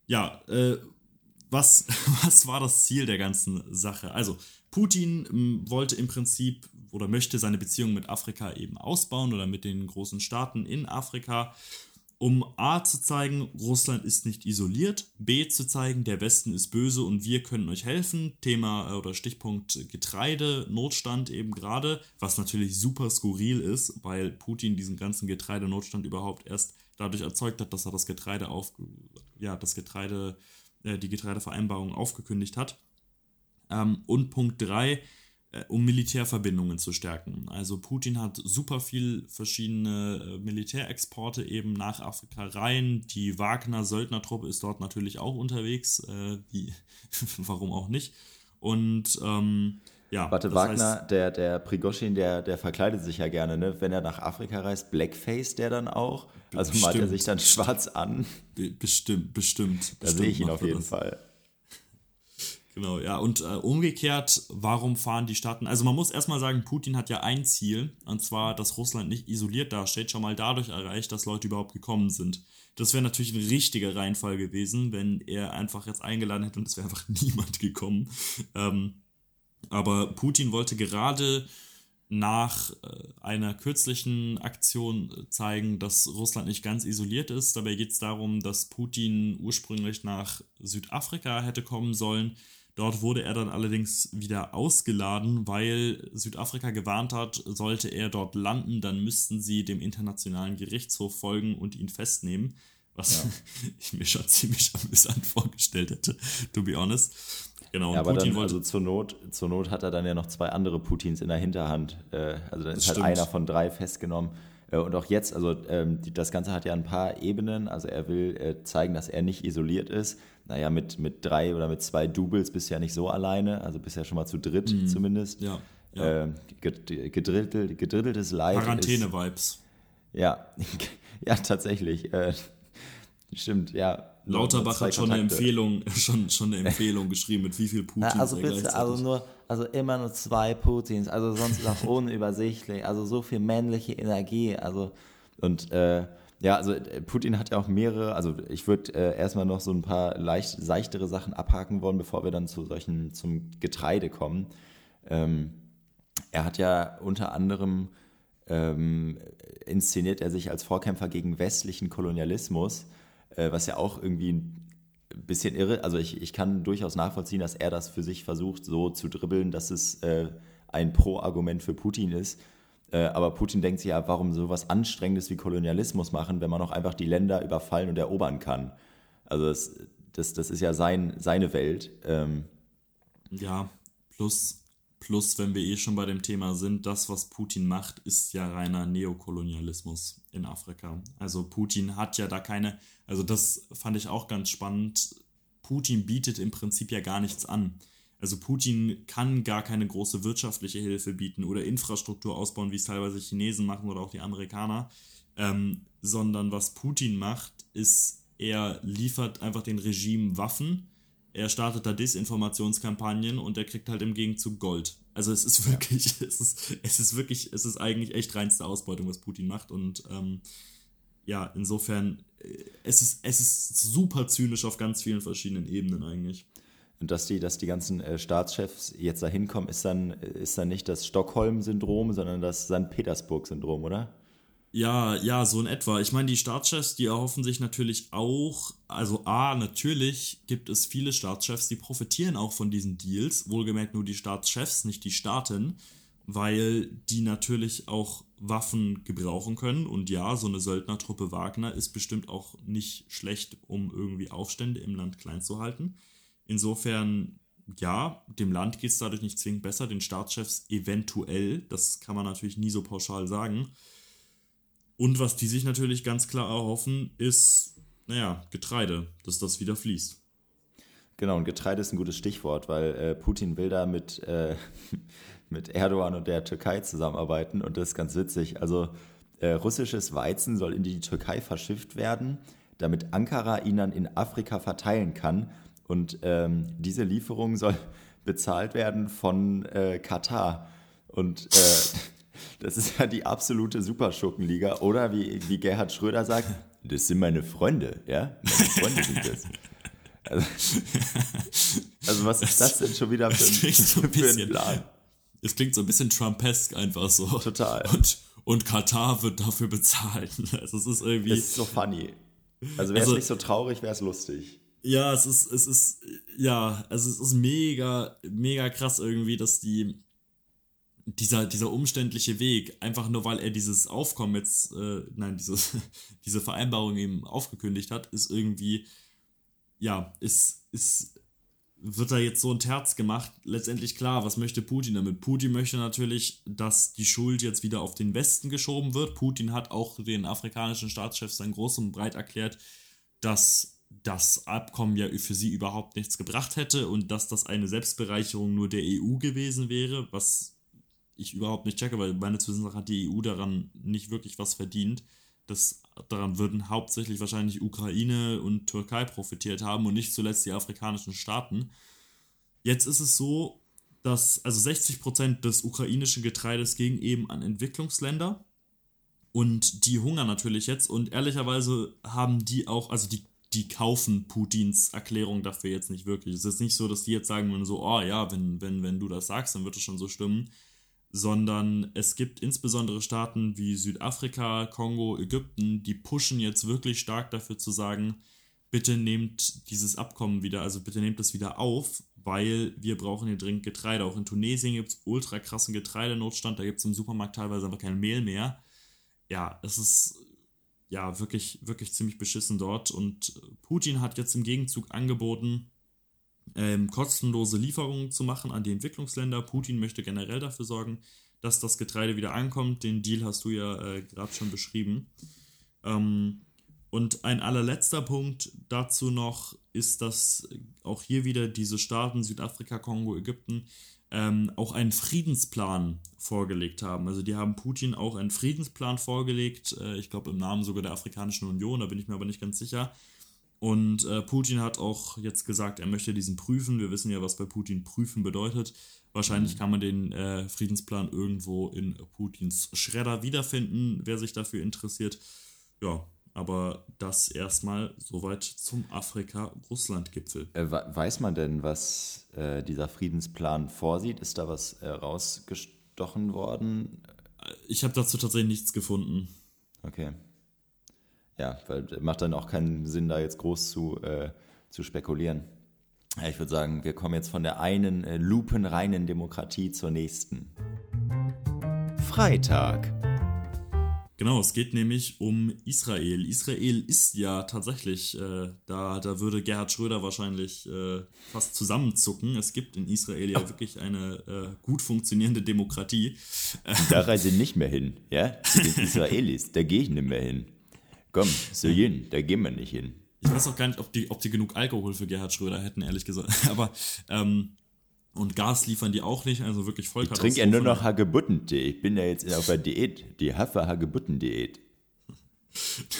Ja, äh, was, was war das Ziel der ganzen Sache? Also, Putin m, wollte im Prinzip oder möchte seine Beziehung mit Afrika eben ausbauen oder mit den großen Staaten in Afrika um A zu zeigen, Russland ist nicht isoliert, B zu zeigen, der Westen ist böse und wir können euch helfen. Thema äh, oder Stichpunkt Getreide, Notstand eben gerade, was natürlich super skurril ist, weil Putin diesen ganzen Getreidenotstand überhaupt erst dadurch erzeugt hat, dass er das Getreide auf, ja, das Getreide, äh, die Getreidevereinbarung aufgekündigt hat. Ähm, und Punkt 3, äh, um Militärverbindungen zu stärken. Also Putin hat super viel verschiedene äh, Militärexporte eben nach Afrika rein. Die Wagner Söldnertruppe ist dort natürlich auch unterwegs. Äh, wie, warum auch nicht? Und ähm, ja. Warte, Wagner, heißt, der, der Prigoschin, der, der verkleidet sich ja gerne, ne? Wenn er nach Afrika reist, Blackface der dann auch? Also bestimmt, malt er sich dann schwarz an? Bestimmt, bestimmt. Da sehe ich ihn auf jeden das. Fall. Genau, ja. Und äh, umgekehrt, warum fahren die Staaten? Also man muss erstmal sagen, Putin hat ja ein Ziel, und zwar, dass Russland nicht isoliert dasteht, schon mal dadurch erreicht, dass Leute überhaupt gekommen sind. Das wäre natürlich ein richtiger Reinfall gewesen, wenn er einfach jetzt eingeladen hätte und es wäre einfach niemand gekommen. Ähm, aber Putin wollte gerade nach äh, einer kürzlichen Aktion äh, zeigen, dass Russland nicht ganz isoliert ist. Dabei geht es darum, dass Putin ursprünglich nach Südafrika hätte kommen sollen, Dort wurde er dann allerdings wieder ausgeladen, weil Südafrika gewarnt hat, sollte er dort landen, dann müssten sie dem internationalen Gerichtshof folgen und ihn festnehmen. Was ja. ich mir schon ziemlich amüsant vorgestellt hätte, to be honest. Genau, ja, aber Putin dann, wollte. Also zur Not, zur Not hat er dann ja noch zwei andere Putins in der Hinterhand. Äh, also dann ist halt einer von drei festgenommen. Äh, und auch jetzt, also ähm, das Ganze hat ja ein paar Ebenen. Also er will äh, zeigen, dass er nicht isoliert ist naja, mit, mit drei oder mit zwei Doubles bist du ja nicht so alleine, also bist ja schon mal zu dritt mhm. zumindest. Ja. ja. Äh, gedrittel, gedritteltes Leid. Quarantäne-Vibes. Ja, ja, tatsächlich. Stimmt, ja. Lauterbach hat schon eine Empfehlung, schon, schon eine Empfehlung geschrieben, mit wie viel Putins. also bitte, also nur, also immer nur zwei Putins, also sonst ist auch unübersichtlich, also so viel männliche Energie, also und äh, ja, also äh, Putin hat ja auch mehrere, also ich würde äh, erstmal noch so ein paar leicht, seichtere Sachen abhaken wollen, bevor wir dann zu solchen, zum Getreide kommen. Ähm, er hat ja unter anderem ähm, inszeniert er sich als Vorkämpfer gegen westlichen Kolonialismus, äh, was ja auch irgendwie ein bisschen irre, also ich, ich kann durchaus nachvollziehen, dass er das für sich versucht, so zu dribbeln, dass es äh, ein Pro-Argument für Putin ist. Äh, aber Putin denkt sich ja, warum sowas Anstrengendes wie Kolonialismus machen, wenn man auch einfach die Länder überfallen und erobern kann. Also das, das, das ist ja sein, seine Welt. Ähm ja, plus, plus, wenn wir eh schon bei dem Thema sind, das, was Putin macht, ist ja reiner Neokolonialismus in Afrika. Also Putin hat ja da keine, also das fand ich auch ganz spannend. Putin bietet im Prinzip ja gar nichts an. Also Putin kann gar keine große wirtschaftliche Hilfe bieten oder Infrastruktur ausbauen, wie es teilweise Chinesen machen oder auch die Amerikaner, ähm, sondern was Putin macht, ist, er liefert einfach den Regime Waffen, er startet da Desinformationskampagnen und er kriegt halt im Gegenzug Gold. Also es ist wirklich, ja. es ist, es ist wirklich, es ist eigentlich echt reinste Ausbeutung, was Putin macht und ähm, ja, insofern, äh, es ist, es ist super zynisch auf ganz vielen verschiedenen Ebenen eigentlich. Und dass die, dass die ganzen äh, Staatschefs jetzt da hinkommen, ist dann, ist dann nicht das Stockholm-Syndrom, sondern das St. Petersburg-Syndrom, oder? Ja, ja, so in etwa. Ich meine, die Staatschefs, die erhoffen sich natürlich auch, also A, natürlich gibt es viele Staatschefs, die profitieren auch von diesen Deals, wohlgemerkt nur die Staatschefs, nicht die Staaten, weil die natürlich auch Waffen gebrauchen können. Und ja, so eine Söldnertruppe Wagner ist bestimmt auch nicht schlecht, um irgendwie Aufstände im Land klein zu halten. Insofern, ja, dem Land geht es dadurch nicht zwingend besser, den Staatschefs eventuell, das kann man natürlich nie so pauschal sagen. Und was die sich natürlich ganz klar erhoffen, ist, naja, Getreide, dass das wieder fließt. Genau, und Getreide ist ein gutes Stichwort, weil äh, Putin will da mit, äh, mit Erdogan und der Türkei zusammenarbeiten und das ist ganz witzig. Also äh, russisches Weizen soll in die Türkei verschifft werden, damit Ankara ihn dann in Afrika verteilen kann und ähm, diese Lieferung soll bezahlt werden von äh, Katar. Und äh, das ist ja die absolute Superschurkenliga. Oder wie, wie Gerhard Schröder sagt, das sind meine Freunde, ja? Meine Freunde sind das. Also, also was ist das denn schon wieder für, ein, so ein für ein. Plan? Es klingt so ein bisschen Trumpesk einfach so. Total. Und, und Katar wird dafür bezahlen. Also es ist irgendwie. Das ist so funny. Also wäre es Also- nicht so traurig, wäre es lustig. Ja, es ist, es ist, ja, also es ist mega, mega krass irgendwie, dass die, dieser, dieser umständliche Weg, einfach nur weil er dieses Aufkommen jetzt, äh, nein, dieses, diese Vereinbarung eben aufgekündigt hat, ist irgendwie, ja, ist, ist, wird da jetzt so ein Terz gemacht. Letztendlich klar, was möchte Putin damit? Putin möchte natürlich, dass die Schuld jetzt wieder auf den Westen geschoben wird. Putin hat auch den afrikanischen Staatschefs dann groß und breit erklärt, dass das Abkommen ja für sie überhaupt nichts gebracht hätte und dass das eine Selbstbereicherung nur der EU gewesen wäre, was ich überhaupt nicht checke, weil meines Wissens hat die EU daran nicht wirklich was verdient. Das, daran würden hauptsächlich wahrscheinlich Ukraine und Türkei profitiert haben und nicht zuletzt die afrikanischen Staaten. Jetzt ist es so, dass also 60% des ukrainischen Getreides ging eben an Entwicklungsländer und die hungern natürlich jetzt und ehrlicherweise haben die auch, also die, die kaufen Putins Erklärung dafür jetzt nicht wirklich. Es ist nicht so, dass die jetzt sagen würden so, oh ja, wenn, wenn, wenn du das sagst, dann wird es schon so stimmen, sondern es gibt insbesondere Staaten wie Südafrika, Kongo, Ägypten, die pushen jetzt wirklich stark dafür zu sagen, bitte nehmt dieses Abkommen wieder, also bitte nehmt das wieder auf, weil wir brauchen hier dringend Getreide. Auch in Tunesien gibt es ultra krassen Getreidenotstand, da gibt es im Supermarkt teilweise einfach kein Mehl mehr. Ja, es ist ja wirklich, wirklich ziemlich beschissen dort und Putin hat jetzt im Gegenzug angeboten, ähm, kostenlose Lieferungen zu machen an die Entwicklungsländer. Putin möchte generell dafür sorgen, dass das Getreide wieder ankommt. Den Deal hast du ja äh, gerade schon beschrieben. Ähm, und ein allerletzter Punkt dazu noch ist, dass auch hier wieder diese Staaten, Südafrika, Kongo, Ägypten, ähm, auch einen Friedensplan vorgelegt haben. Also die haben Putin auch einen Friedensplan vorgelegt, äh, ich glaube im Namen sogar der Afrikanischen Union, da bin ich mir aber nicht ganz sicher. Und äh, Putin hat auch jetzt gesagt, er möchte diesen prüfen. Wir wissen ja, was bei Putin prüfen bedeutet. Wahrscheinlich kann man den äh, Friedensplan irgendwo in Putins Schredder wiederfinden, wer sich dafür interessiert. Ja, aber das erstmal soweit zum Afrika-Russland-Gipfel. Äh, we- weiß man denn, was äh, dieser Friedensplan vorsieht? Ist da was äh, rausgestochen worden? Ich habe dazu tatsächlich nichts gefunden. Okay. Ja, weil macht dann auch keinen Sinn, da jetzt groß zu, äh, zu spekulieren. Ja, ich würde sagen, wir kommen jetzt von der einen äh, lupenreinen Demokratie zur nächsten. Freitag. Genau, es geht nämlich um Israel. Israel ist ja tatsächlich, äh, da, da würde Gerhard Schröder wahrscheinlich äh, fast zusammenzucken. Es gibt in Israel ja wirklich eine äh, gut funktionierende Demokratie. Da reise ich nicht mehr hin, ja? Den Israelis, da gehe ich nicht mehr hin. Komm, Syrien, da gehen wir nicht hin. Ich weiß auch gar nicht, ob die, ob die genug Alkohol für Gerhard Schröder hätten, ehrlich gesagt. Aber, ähm, und Gas liefern die auch nicht, also wirklich voll Ich trinke ja nur noch Hagebuttentee. Ich bin ja jetzt auf der Diät, die Hafer-Hagebutten-Diät.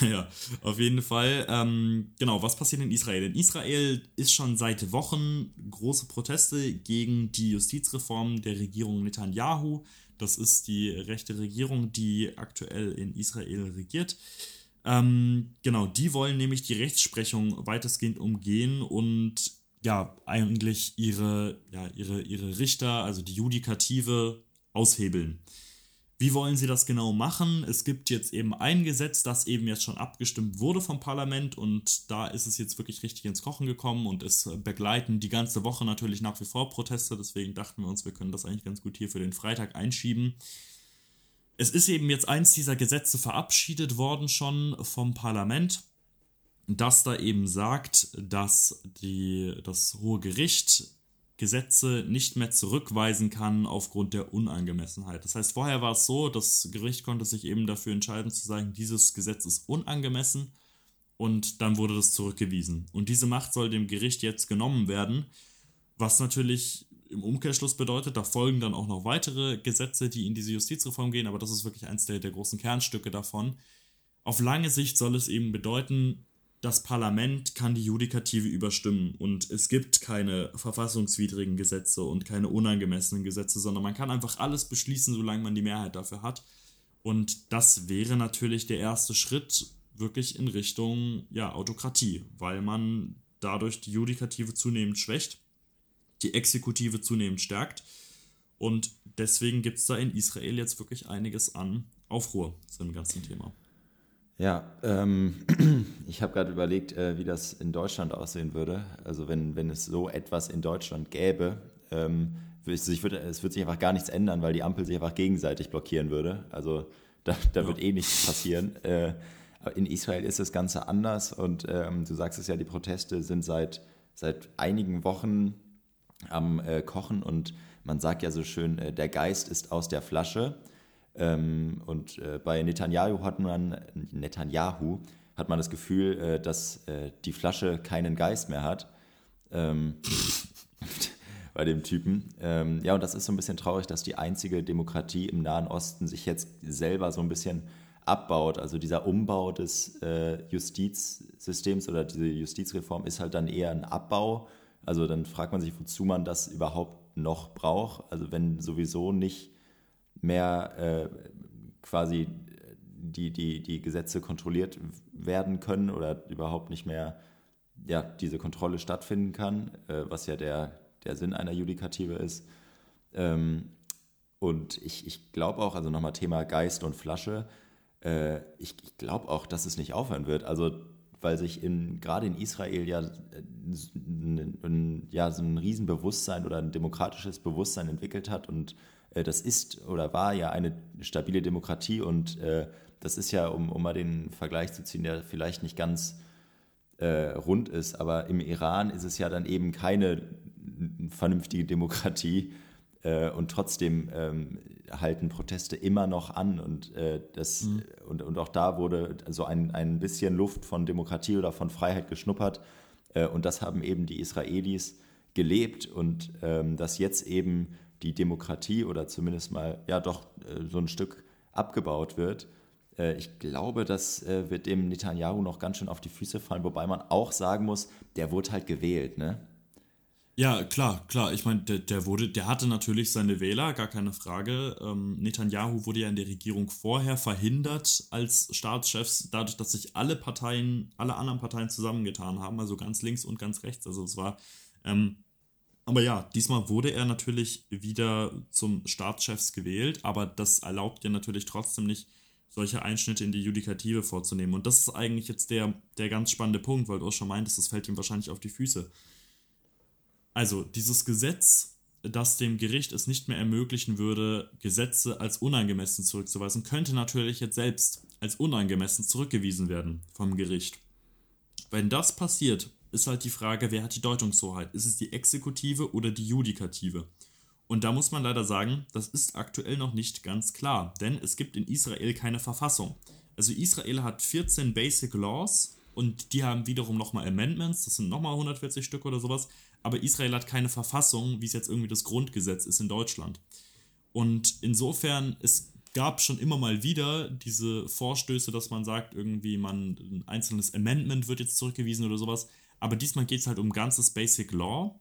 Ja, auf jeden Fall. Ähm, genau, was passiert in Israel? In Israel ist schon seit Wochen große Proteste gegen die Justizreform der Regierung Netanyahu. Das ist die rechte Regierung, die aktuell in Israel regiert. Ähm, genau, die wollen nämlich die Rechtsprechung weitestgehend umgehen und ja, eigentlich ihre, ja, ihre, ihre Richter, also die Judikative, aushebeln. Wie wollen sie das genau machen? Es gibt jetzt eben ein Gesetz, das eben jetzt schon abgestimmt wurde vom Parlament und da ist es jetzt wirklich richtig ins Kochen gekommen und es begleiten die ganze Woche natürlich nach wie vor Proteste. Deswegen dachten wir uns, wir können das eigentlich ganz gut hier für den Freitag einschieben. Es ist eben jetzt eins dieser Gesetze verabschiedet worden schon vom Parlament, das da eben sagt, dass die, das Hohe Gericht Gesetze nicht mehr zurückweisen kann aufgrund der Unangemessenheit. Das heißt, vorher war es so, das Gericht konnte sich eben dafür entscheiden zu sagen, dieses Gesetz ist unangemessen und dann wurde das zurückgewiesen. Und diese Macht soll dem Gericht jetzt genommen werden, was natürlich im Umkehrschluss bedeutet, da folgen dann auch noch weitere Gesetze, die in diese Justizreform gehen, aber das ist wirklich eins der, der großen Kernstücke davon. Auf lange Sicht soll es eben bedeuten, das Parlament kann die Judikative überstimmen und es gibt keine verfassungswidrigen Gesetze und keine unangemessenen Gesetze, sondern man kann einfach alles beschließen, solange man die Mehrheit dafür hat. Und das wäre natürlich der erste Schritt wirklich in Richtung ja, Autokratie, weil man dadurch die Judikative zunehmend schwächt, die Exekutive zunehmend stärkt. Und deswegen gibt es da in Israel jetzt wirklich einiges an Aufruhr zu dem ganzen Thema. Ja, ähm, ich habe gerade überlegt, äh, wie das in Deutschland aussehen würde. Also wenn, wenn es so etwas in Deutschland gäbe, ähm, ich würde, es würde sich einfach gar nichts ändern, weil die Ampel sich einfach gegenseitig blockieren würde. Also da, da ja. wird eh nichts passieren. Äh, in Israel ist das Ganze anders und ähm, du sagst es ja, die Proteste sind seit, seit einigen Wochen am äh, Kochen und man sagt ja so schön, äh, der Geist ist aus der Flasche. Ähm, und äh, bei Netanyahu hat man, Netanyahu hat man das Gefühl, äh, dass äh, die Flasche keinen Geist mehr hat. Ähm, bei dem Typen. Ähm, ja, und das ist so ein bisschen traurig, dass die einzige Demokratie im Nahen Osten sich jetzt selber so ein bisschen abbaut. Also dieser Umbau des äh, Justizsystems oder diese Justizreform ist halt dann eher ein Abbau. Also dann fragt man sich, wozu man das überhaupt noch braucht. Also wenn sowieso nicht mehr äh, quasi die, die, die Gesetze kontrolliert werden können oder überhaupt nicht mehr ja, diese Kontrolle stattfinden kann, äh, was ja der, der Sinn einer Judikative ist. Ähm, und ich, ich glaube auch, also nochmal Thema Geist und Flasche, äh, ich, ich glaube auch, dass es nicht aufhören wird. Also weil sich in, gerade in Israel ja, ein, ja so ein Riesenbewusstsein oder ein demokratisches Bewusstsein entwickelt hat und äh, das ist oder war ja eine stabile Demokratie und äh, das ist ja, um, um mal den Vergleich zu ziehen, der vielleicht nicht ganz äh, rund ist, aber im Iran ist es ja dann eben keine vernünftige Demokratie äh, und trotzdem ähm, halten Proteste immer noch an und, äh, das, mhm. und, und auch da wurde so ein, ein bisschen Luft von Demokratie oder von Freiheit geschnuppert äh, und das haben eben die Israelis gelebt und ähm, dass jetzt eben die Demokratie oder zumindest mal ja doch äh, so ein Stück abgebaut wird. Äh, ich glaube, das äh, wird dem Netanyahu noch ganz schön auf die Füße fallen, wobei man auch sagen muss, der wurde halt gewählt, ne? Ja, klar, klar. Ich meine, der, der, wurde, der hatte natürlich seine Wähler, gar keine Frage. Ähm, Netanyahu wurde ja in der Regierung vorher verhindert als Staatschefs, dadurch, dass sich alle Parteien, alle anderen Parteien zusammengetan haben, also ganz links und ganz rechts. Also es war ähm, aber ja, diesmal wurde er natürlich wieder zum Staatschefs gewählt, aber das erlaubt ja natürlich trotzdem nicht, solche Einschnitte in die Judikative vorzunehmen. Und das ist eigentlich jetzt der, der ganz spannende Punkt, weil du auch schon meintest, das fällt ihm wahrscheinlich auf die Füße. Also, dieses Gesetz, das dem Gericht es nicht mehr ermöglichen würde, Gesetze als unangemessen zurückzuweisen, könnte natürlich jetzt selbst als unangemessen zurückgewiesen werden vom Gericht. Wenn das passiert, ist halt die Frage, wer hat die Deutungshoheit? Ist es die Exekutive oder die Judikative? Und da muss man leider sagen, das ist aktuell noch nicht ganz klar, denn es gibt in Israel keine Verfassung. Also Israel hat 14 Basic Laws und die haben wiederum nochmal Amendments, das sind nochmal 140 Stück oder sowas, aber Israel hat keine Verfassung, wie es jetzt irgendwie das Grundgesetz ist in Deutschland. Und insofern, es gab schon immer mal wieder diese Vorstöße, dass man sagt, irgendwie man ein einzelnes Amendment wird jetzt zurückgewiesen oder sowas. Aber diesmal geht es halt um ganzes Basic Law.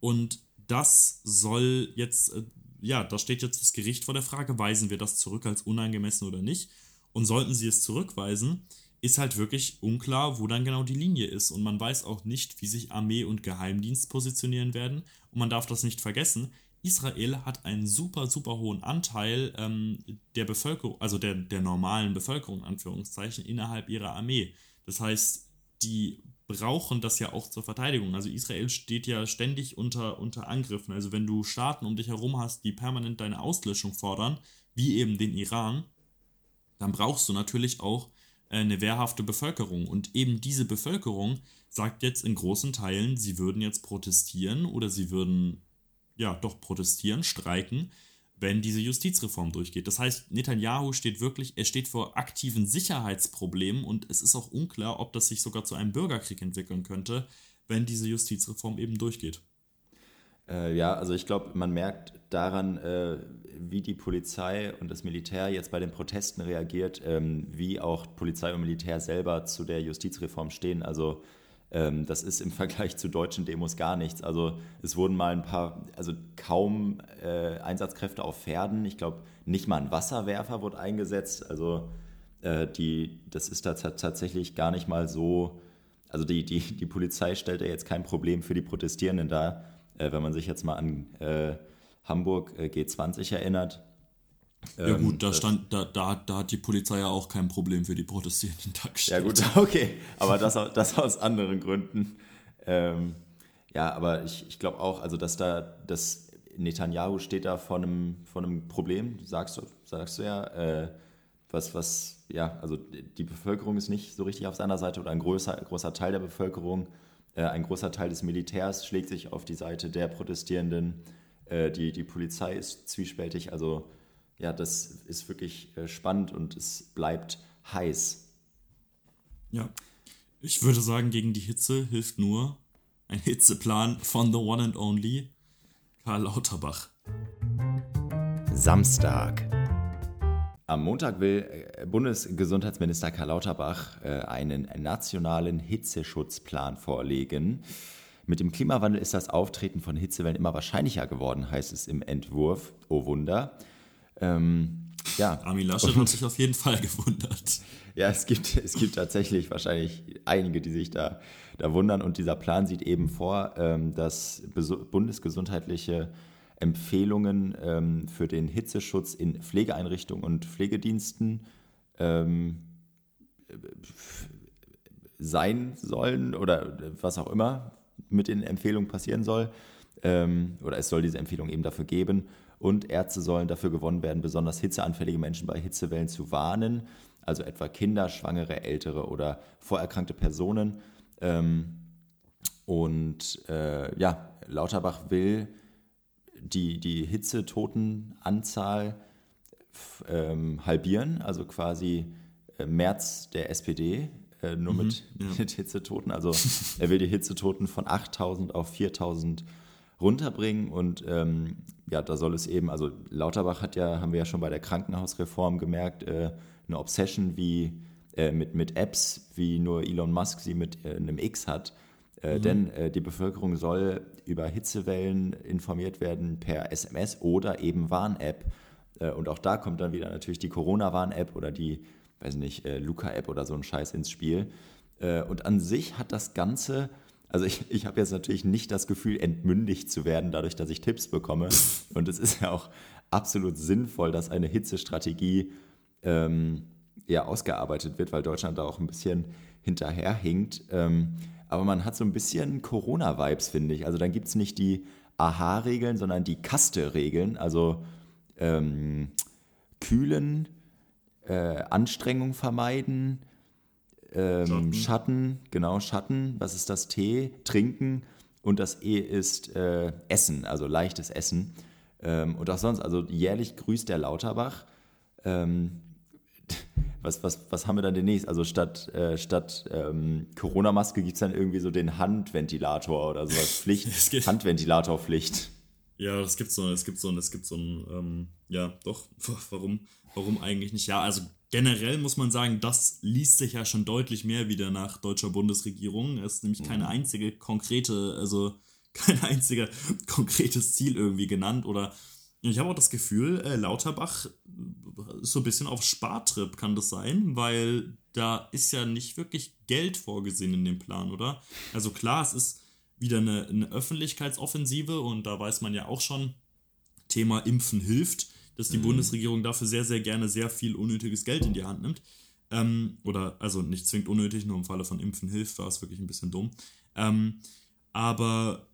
Und das soll jetzt, äh, ja, da steht jetzt das Gericht vor der Frage, weisen wir das zurück als unangemessen oder nicht? Und sollten sie es zurückweisen, ist halt wirklich unklar, wo dann genau die Linie ist. Und man weiß auch nicht, wie sich Armee und Geheimdienst positionieren werden. Und man darf das nicht vergessen. Israel hat einen super, super hohen Anteil ähm, der Bevölkerung, also der, der normalen Bevölkerung, Anführungszeichen, innerhalb ihrer Armee. Das heißt, die brauchen das ja auch zur Verteidigung. Also Israel steht ja ständig unter, unter Angriffen. Also wenn du Staaten um dich herum hast, die permanent deine Auslöschung fordern, wie eben den Iran, dann brauchst du natürlich auch eine wehrhafte Bevölkerung. Und eben diese Bevölkerung sagt jetzt in großen Teilen, sie würden jetzt protestieren oder sie würden ja doch protestieren, streiken, wenn diese Justizreform durchgeht. Das heißt, Netanyahu steht wirklich, er steht vor aktiven Sicherheitsproblemen und es ist auch unklar, ob das sich sogar zu einem Bürgerkrieg entwickeln könnte, wenn diese Justizreform eben durchgeht. Äh, ja, also ich glaube, man merkt daran, äh, wie die Polizei und das Militär jetzt bei den Protesten reagiert, ähm, wie auch Polizei und Militär selber zu der Justizreform stehen. Also ähm, das ist im Vergleich zu deutschen Demos gar nichts. Also es wurden mal ein paar, also kaum äh, Einsatzkräfte auf Pferden. Ich glaube, nicht mal ein Wasserwerfer wurde eingesetzt. Also äh, die, das ist da tatsächlich gar nicht mal so. Also die, die, die Polizei stellt ja jetzt kein Problem für die Protestierenden dar. Äh, wenn man sich jetzt mal an äh, Hamburg äh, G20 erinnert. Ja gut, ähm, da stand, da, da, da hat die Polizei ja auch kein Problem für die Protestierenden dargestellt. Ja gut, okay, aber das, das aus anderen Gründen. Ähm, ja, aber ich, ich glaube auch, also dass da, dass Netanyahu steht da vor einem, vor einem Problem, sagst du, sagst du ja, äh, was, was, ja, also die Bevölkerung ist nicht so richtig auf seiner Seite oder ein großer, großer Teil der Bevölkerung, ein großer Teil des Militärs schlägt sich auf die Seite der Protestierenden. Äh, die, die Polizei ist zwiespältig. Also ja, das ist wirklich äh, spannend und es bleibt heiß. Ja, ich würde sagen, gegen die Hitze hilft nur ein Hitzeplan von The One and Only Karl Lauterbach. Samstag. Am Montag will äh, Bundesgesundheitsminister Karl Lauterbach einen nationalen Hitzeschutzplan vorlegen. Mit dem Klimawandel ist das Auftreten von Hitzewellen immer wahrscheinlicher geworden, heißt es im Entwurf. Oh Wunder. Ähm, ja. Armin Laschet hat sich auf jeden Fall gewundert. Ja, es gibt, es gibt tatsächlich wahrscheinlich einige, die sich da, da wundern. Und dieser Plan sieht eben vor, ähm, dass bundesgesundheitliche Empfehlungen ähm, für den Hitzeschutz in Pflegeeinrichtungen und Pflegediensten ähm, sein sollen oder was auch immer mit den Empfehlungen passieren soll. Ähm, oder es soll diese Empfehlung eben dafür geben. Und Ärzte sollen dafür gewonnen werden, besonders hitzeanfällige Menschen bei Hitzewellen zu warnen. Also etwa Kinder, Schwangere, Ältere oder vorerkrankte Personen. Ähm, und äh, ja, Lauterbach will die, die Hitzetotenanzahl ähm, halbieren, also quasi äh, März der SPD äh, nur mhm, mit, ja. mit Hitzetoten. Also er will die Hitzetoten von 8000 auf 4000 runterbringen und ähm, ja, da soll es eben, also Lauterbach hat ja, haben wir ja schon bei der Krankenhausreform gemerkt, äh, eine Obsession wie äh, mit, mit Apps, wie nur Elon Musk sie mit äh, einem X hat. Äh, mhm. Denn äh, die Bevölkerung soll über Hitzewellen informiert werden per SMS oder eben Warn-App. und auch da kommt dann wieder natürlich die Corona-Warn-App oder die weiß nicht, äh, Luca-App oder so ein Scheiß ins Spiel. Äh, und an sich hat das Ganze, also ich, ich habe jetzt natürlich nicht das Gefühl, entmündigt zu werden, dadurch, dass ich Tipps bekomme. Und es ist ja auch absolut sinnvoll, dass eine Hitzestrategie ähm, ja, ausgearbeitet wird, weil Deutschland da auch ein bisschen hinterherhinkt. Ähm, aber man hat so ein bisschen Corona-Vibes, finde ich. Also dann gibt es nicht die Aha-Regeln, sondern die Kaste-Regeln. Also ähm, kühlen, äh, Anstrengung vermeiden, ähm, Schatten. Schatten. genau, Schatten, was ist das T? Trinken und das E ist äh, Essen, also leichtes Essen. Ähm, und auch sonst, also jährlich grüßt der Lauterbach. Ähm, was, was, was haben wir dann demnächst? Also statt, äh, statt ähm, Corona-Maske gibt es dann irgendwie so den Handventilator oder sowas. Pflicht, Handventilatorpflicht. Ja, es gibt so, es gibt so, es gibt so ein, ähm, ja, doch, warum, warum eigentlich nicht? Ja, also generell muss man sagen, das liest sich ja schon deutlich mehr wieder nach deutscher Bundesregierung. Es ist nämlich keine mhm. einzige konkrete, also kein einziger konkretes Ziel irgendwie genannt oder ich habe auch das Gefühl, äh, Lauterbach ist so ein bisschen auf Spartrip, kann das sein, weil da ist ja nicht wirklich Geld vorgesehen in dem Plan, oder? Also klar, es ist wieder eine, eine Öffentlichkeitsoffensive und da weiß man ja auch schon, Thema Impfen hilft dass die mhm. Bundesregierung dafür sehr, sehr gerne sehr viel unnötiges Geld in die Hand nimmt. Ähm, oder, also nicht zwingend unnötig, nur im Falle von Impfen hilft, war es wirklich ein bisschen dumm. Ähm, aber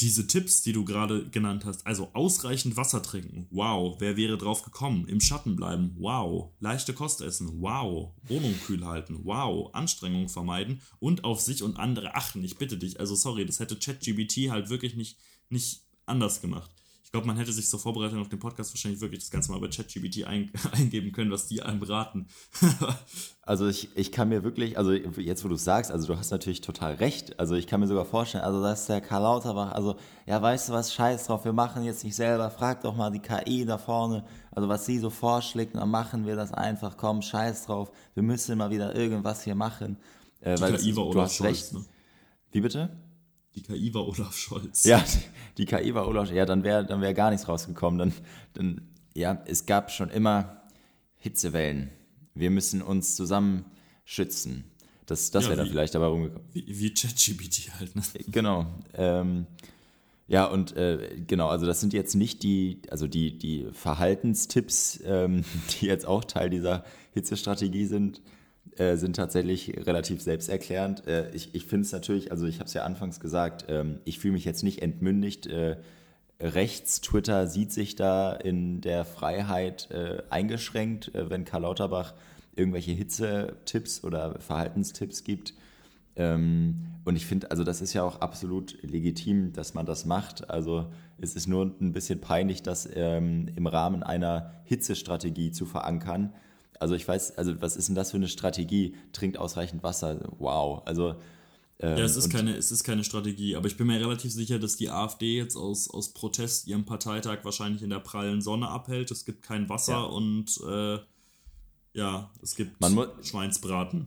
diese Tipps, die du gerade genannt hast, also ausreichend Wasser trinken, wow, wer wäre drauf gekommen? Im Schatten bleiben, wow, leichte Kost essen, wow, Wohnung kühl halten, wow, Anstrengung vermeiden und auf sich und andere achten. Ich bitte dich, also sorry, das hätte ChatGBT halt wirklich nicht, nicht anders gemacht glaube, man hätte sich zur Vorbereitung auf den Podcast wahrscheinlich wirklich das Ganze mal bei ChatGPT ein, eingeben können, was die einem beraten. also ich, ich kann mir wirklich, also jetzt wo du es sagst, also du hast natürlich total recht. Also ich kann mir sogar vorstellen, also das ist der Karl Lauterbach, also ja, weißt du was, scheiß drauf, wir machen jetzt nicht selber, frag doch mal die KI da vorne, also was sie so vorschlägt, dann machen wir das einfach, komm, scheiß drauf, wir müssen mal wieder irgendwas hier machen. Äh, weil KI war du hast Scholz, recht. Ne? Wie bitte? Die KI war Olaf Scholz. Ja, die KI war Olaf Scholz. Ja, dann wäre dann wär gar nichts rausgekommen. Dann, dann, ja, es gab schon immer Hitzewellen. Wir müssen uns zusammen schützen. Das, das ja, wäre da vielleicht dabei rumgekommen. Wie, wie ChatGPT halt, ne? Genau. Ähm, ja, und äh, genau, also das sind jetzt nicht die, also die, die Verhaltenstipps, ähm, die jetzt auch Teil dieser Hitzestrategie sind, äh, sind tatsächlich relativ selbsterklärend. Äh, ich ich finde es natürlich, also ich habe es ja anfangs gesagt, ähm, ich fühle mich jetzt nicht entmündigt. Äh, rechts, Twitter sieht sich da in der Freiheit äh, eingeschränkt, äh, wenn Karl Lauterbach irgendwelche Hitzetipps oder Verhaltenstipps gibt. Ähm, und ich finde, also das ist ja auch absolut legitim, dass man das macht. Also es ist nur ein bisschen peinlich, das ähm, im Rahmen einer Hitzestrategie zu verankern also ich weiß, also was ist denn das für eine Strategie? Trinkt ausreichend Wasser. Wow. Also ähm, ja, es ist, keine, es ist keine Strategie, aber ich bin mir relativ sicher, dass die AfD jetzt aus, aus Protest ihren Parteitag wahrscheinlich in der prallen Sonne abhält. Es gibt kein Wasser ja. und äh, ja, es gibt Schweinsbraten.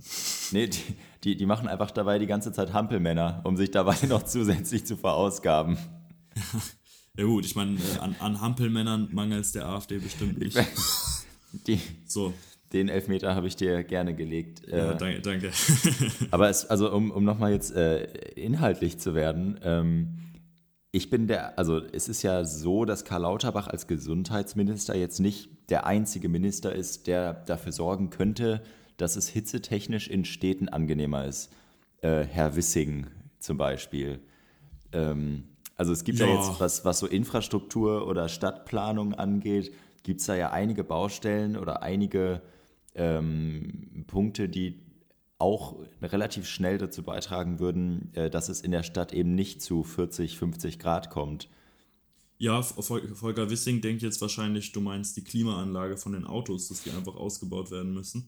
Nee, die, die, die machen einfach dabei die ganze Zeit Hampelmänner, um sich dabei noch zusätzlich zu verausgaben. Ja gut, ich meine, äh, an, an Hampelmännern mangelt es der AfD bestimmt nicht. Die, so. Den Elfmeter habe ich dir gerne gelegt. Ja, äh, danke. danke. aber es, also um, um nochmal jetzt äh, inhaltlich zu werden, ähm, ich bin der, also es ist ja so, dass Karl Lauterbach als Gesundheitsminister jetzt nicht der einzige Minister ist, der dafür sorgen könnte, dass es hitzetechnisch in Städten angenehmer ist. Äh, Herr Wissing zum Beispiel. Ähm, also es gibt ja. ja jetzt, was, was so Infrastruktur oder Stadtplanung angeht, gibt es da ja einige Baustellen oder einige ähm, Punkte, die auch relativ schnell dazu beitragen würden, äh, dass es in der Stadt eben nicht zu 40, 50 Grad kommt. Ja, Volker Wissing denkt jetzt wahrscheinlich, du meinst die Klimaanlage von den Autos, dass die einfach ausgebaut werden müssen.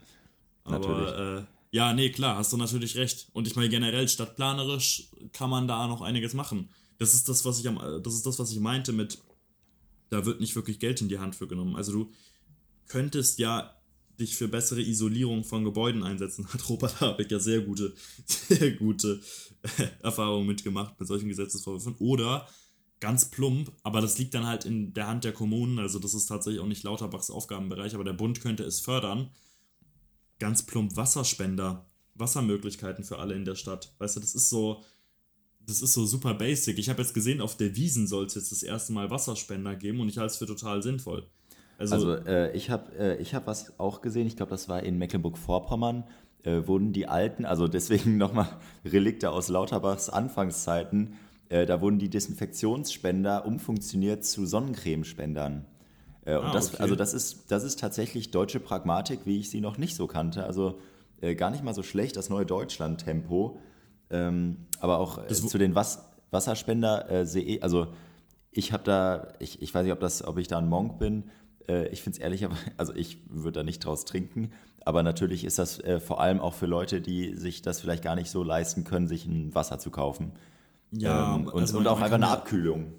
Aber äh, ja, nee, klar, hast du natürlich recht. Und ich meine, generell stadtplanerisch kann man da noch einiges machen. Das ist das, was ich am, das ist das, was ich meinte mit da wird nicht wirklich Geld in die Hand für genommen. Also du könntest ja dich für bessere Isolierung von Gebäuden einsetzen. Hat Robert Habeck ja sehr gute, sehr gute äh, Erfahrungen mitgemacht mit solchen Gesetzesvorwürfen. Oder ganz plump, aber das liegt dann halt in der Hand der Kommunen, also das ist tatsächlich auch nicht Lauterbachs Aufgabenbereich, aber der Bund könnte es fördern. Ganz plump Wasserspender, Wassermöglichkeiten für alle in der Stadt. Weißt du, das ist so, das ist so super basic. Ich habe jetzt gesehen, auf der Wiesen soll es jetzt das erste Mal Wasserspender geben und ich halte es für total sinnvoll. Also, also äh, ich habe äh, hab was auch gesehen, ich glaube, das war in Mecklenburg-Vorpommern, äh, wurden die alten, also deswegen nochmal Relikte aus Lauterbachs Anfangszeiten, äh, da wurden die Desinfektionsspender umfunktioniert zu Sonnencremespendern. Äh, und ah, das, okay. also das ist, das ist tatsächlich deutsche Pragmatik, wie ich sie noch nicht so kannte. Also äh, gar nicht mal so schlecht, das neue Deutschland-Tempo. Ähm, aber auch äh, zu den Was Wasserspender äh, sehe ich, also ich habe da, ich, ich weiß nicht, ob, das, ob ich da ein Monk bin. Äh, ich finde es ehrlich, aber, also ich würde da nicht draus trinken. Aber natürlich ist das äh, vor allem auch für Leute, die sich das vielleicht gar nicht so leisten können, sich ein Wasser zu kaufen. Ja, ähm, und, also und auch einfach eine Abkühlung.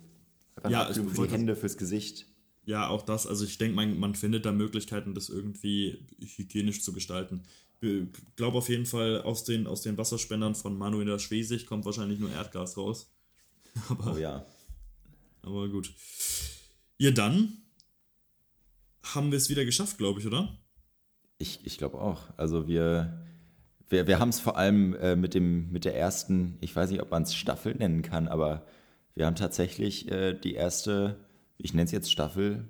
Einfach ja, eine Abkühlung für die Hände, fürs Gesicht. Ja, auch das. Also ich denke, man, man findet da Möglichkeiten, das irgendwie hygienisch zu gestalten. Ich glaube auf jeden Fall, aus den, aus den Wasserspendern von Manuela Schwesig kommt wahrscheinlich nur Erdgas raus. aber, oh ja. Aber gut. Ja, dann haben wir es wieder geschafft, glaube ich, oder? Ich, ich glaube auch. Also wir, wir, wir haben es vor allem äh, mit, dem, mit der ersten, ich weiß nicht, ob man es Staffel nennen kann, aber wir haben tatsächlich äh, die erste, ich nenne es jetzt Staffel,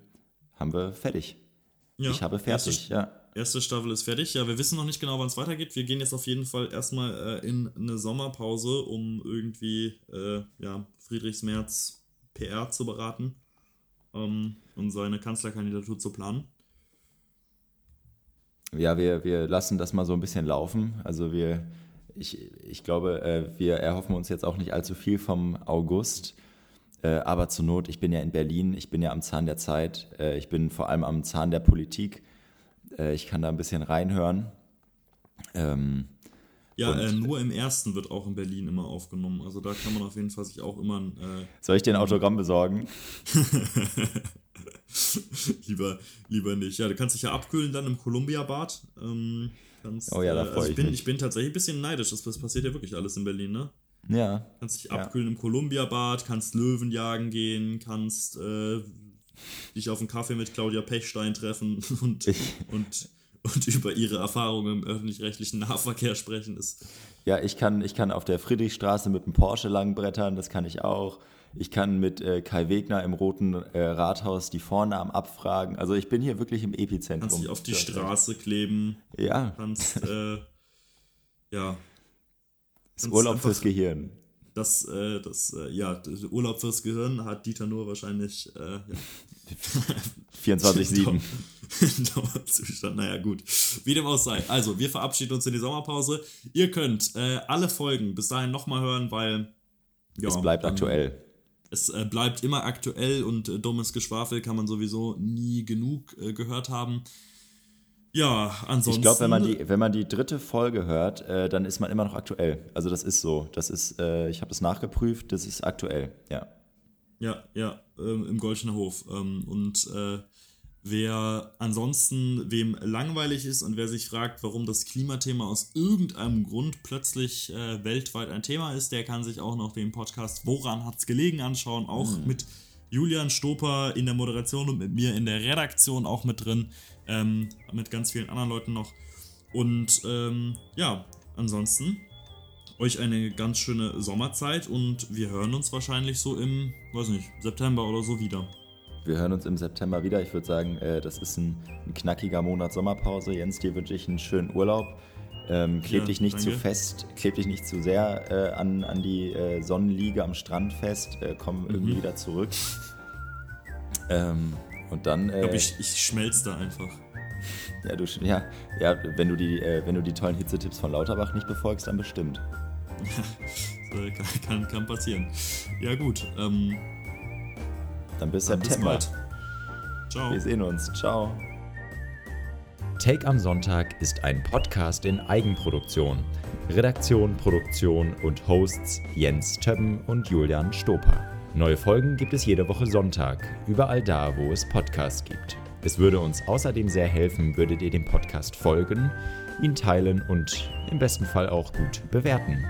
haben wir fertig. Ja, ich habe fertig, erste, ja. Erste Staffel ist fertig. Ja, wir wissen noch nicht genau, wann es weitergeht. Wir gehen jetzt auf jeden Fall erstmal äh, in eine Sommerpause, um irgendwie äh, ja, Friedrichs Merz PR zu beraten ähm, und seine Kanzlerkandidatur zu planen. Ja, wir, wir lassen das mal so ein bisschen laufen. Also wir, ich, ich glaube, äh, wir erhoffen uns jetzt auch nicht allzu viel vom August. Äh, aber zur Not, ich bin ja in Berlin, ich bin ja am Zahn der Zeit, äh, ich bin vor allem am Zahn der Politik. Äh, ich kann da ein bisschen reinhören. Ähm, ja, äh, nur im ersten wird auch in Berlin immer aufgenommen. Also da kann man auf jeden Fall sich auch immer. Äh, Soll ich dir ein Autogramm besorgen? lieber, lieber nicht. Ja, du kannst dich ja abkühlen dann im Columbia-Bad. Ähm, oh ja, da äh, freue also ich ich bin, mich. Ich bin tatsächlich ein bisschen neidisch. Das, das passiert ja wirklich alles in Berlin, ne? Ja. Kannst dich Ja. abkühlen im Columbia-Bad, kannst Löwen jagen gehen, kannst äh, dich auf einen Kaffee mit Claudia Pechstein treffen und, Ich- und, und über ihre Erfahrungen im öffentlich-rechtlichen Nahverkehr sprechen. Ist, Ja, ich kann, ich kann auf der Friedrichstraße mit dem Porsche langbrettern, das kann ich auch. Ich kann mit äh, Kai Wegner im Roten äh, Rathaus die Vornamen abfragen. Also ich bin hier wirklich im Epizentrum. kannst dich auf die Straße kleben, Ja, kannst, äh, ja, ist Ganz Urlaub fürs Gehirn. das, äh, das, äh, ja, das Urlaub fürs Gehirn hat Dieter nur wahrscheinlich, äh, ja. 24-7. Dauerzustand, naja, gut. Wie dem auch sei. Also, wir verabschieden uns in die Sommerpause. Ihr könnt äh, alle Folgen bis dahin nochmal hören, weil. Ja, Es bleibt dann- aktuell. Es äh, bleibt immer aktuell und äh, dummes Geschwafel kann man sowieso nie genug äh, gehört haben. Ja, ansonsten. Ich glaube, wenn man die, wenn man die dritte Folge hört, äh, dann ist man immer noch aktuell. Also das ist so. Das ist, äh, ich habe das nachgeprüft, das ist aktuell. Ja. Ja, ja, ähm, im Goldenen Hof. Ähm, und äh, wer ansonsten, wem langweilig ist und wer sich fragt, warum das Klimathema aus irgendeinem Grund plötzlich äh, weltweit ein Thema ist, der kann sich auch noch den Podcast Woran hat's gelegen anschauen, auch mit Julian Stoper in der Moderation und mit mir in der Redaktion auch mit drin, ähm, mit ganz vielen anderen Leuten noch. Und ähm, ja, ansonsten euch eine ganz schöne Sommerzeit und wir hören uns wahrscheinlich so im, weiß nicht, September oder so wieder. Wir hören uns im September wieder. Ich würde sagen, äh, das ist ein, ein knackiger Monat Sommerpause. Jens, dir wünsche ich einen schönen Urlaub. Ähm, kleb Ja, dich nicht zu danke. fest, kleb dich nicht zu sehr äh, an, an die äh, Sonnenliege am Strand fest. Äh, komm Mhm. irgendwie wieder zurück. Ähm, und dann, Ich glaube, äh, ich, ich schmelze da einfach. ja, du, ja, ja, wenn du die, äh, wenn du die tollen Hitzetipps von Lauterbach nicht befolgst, dann bestimmt. Kann, kann, kann passieren. Ja, gut. Ähm, Dann bis dann bis September. bald. Ciao. Wir sehen uns. Ciao. Take am Sonntag ist ein Podcast in Eigenproduktion. Redaktion, Produktion und Hosts Jens Többen und Julian Stoper. Neue Folgen gibt es jede Woche Sonntag, überall da, wo es Podcasts gibt. Es würde uns außerdem sehr helfen, würdet ihr dem Podcast folgen, ihn teilen und im besten Fall auch gut bewerten.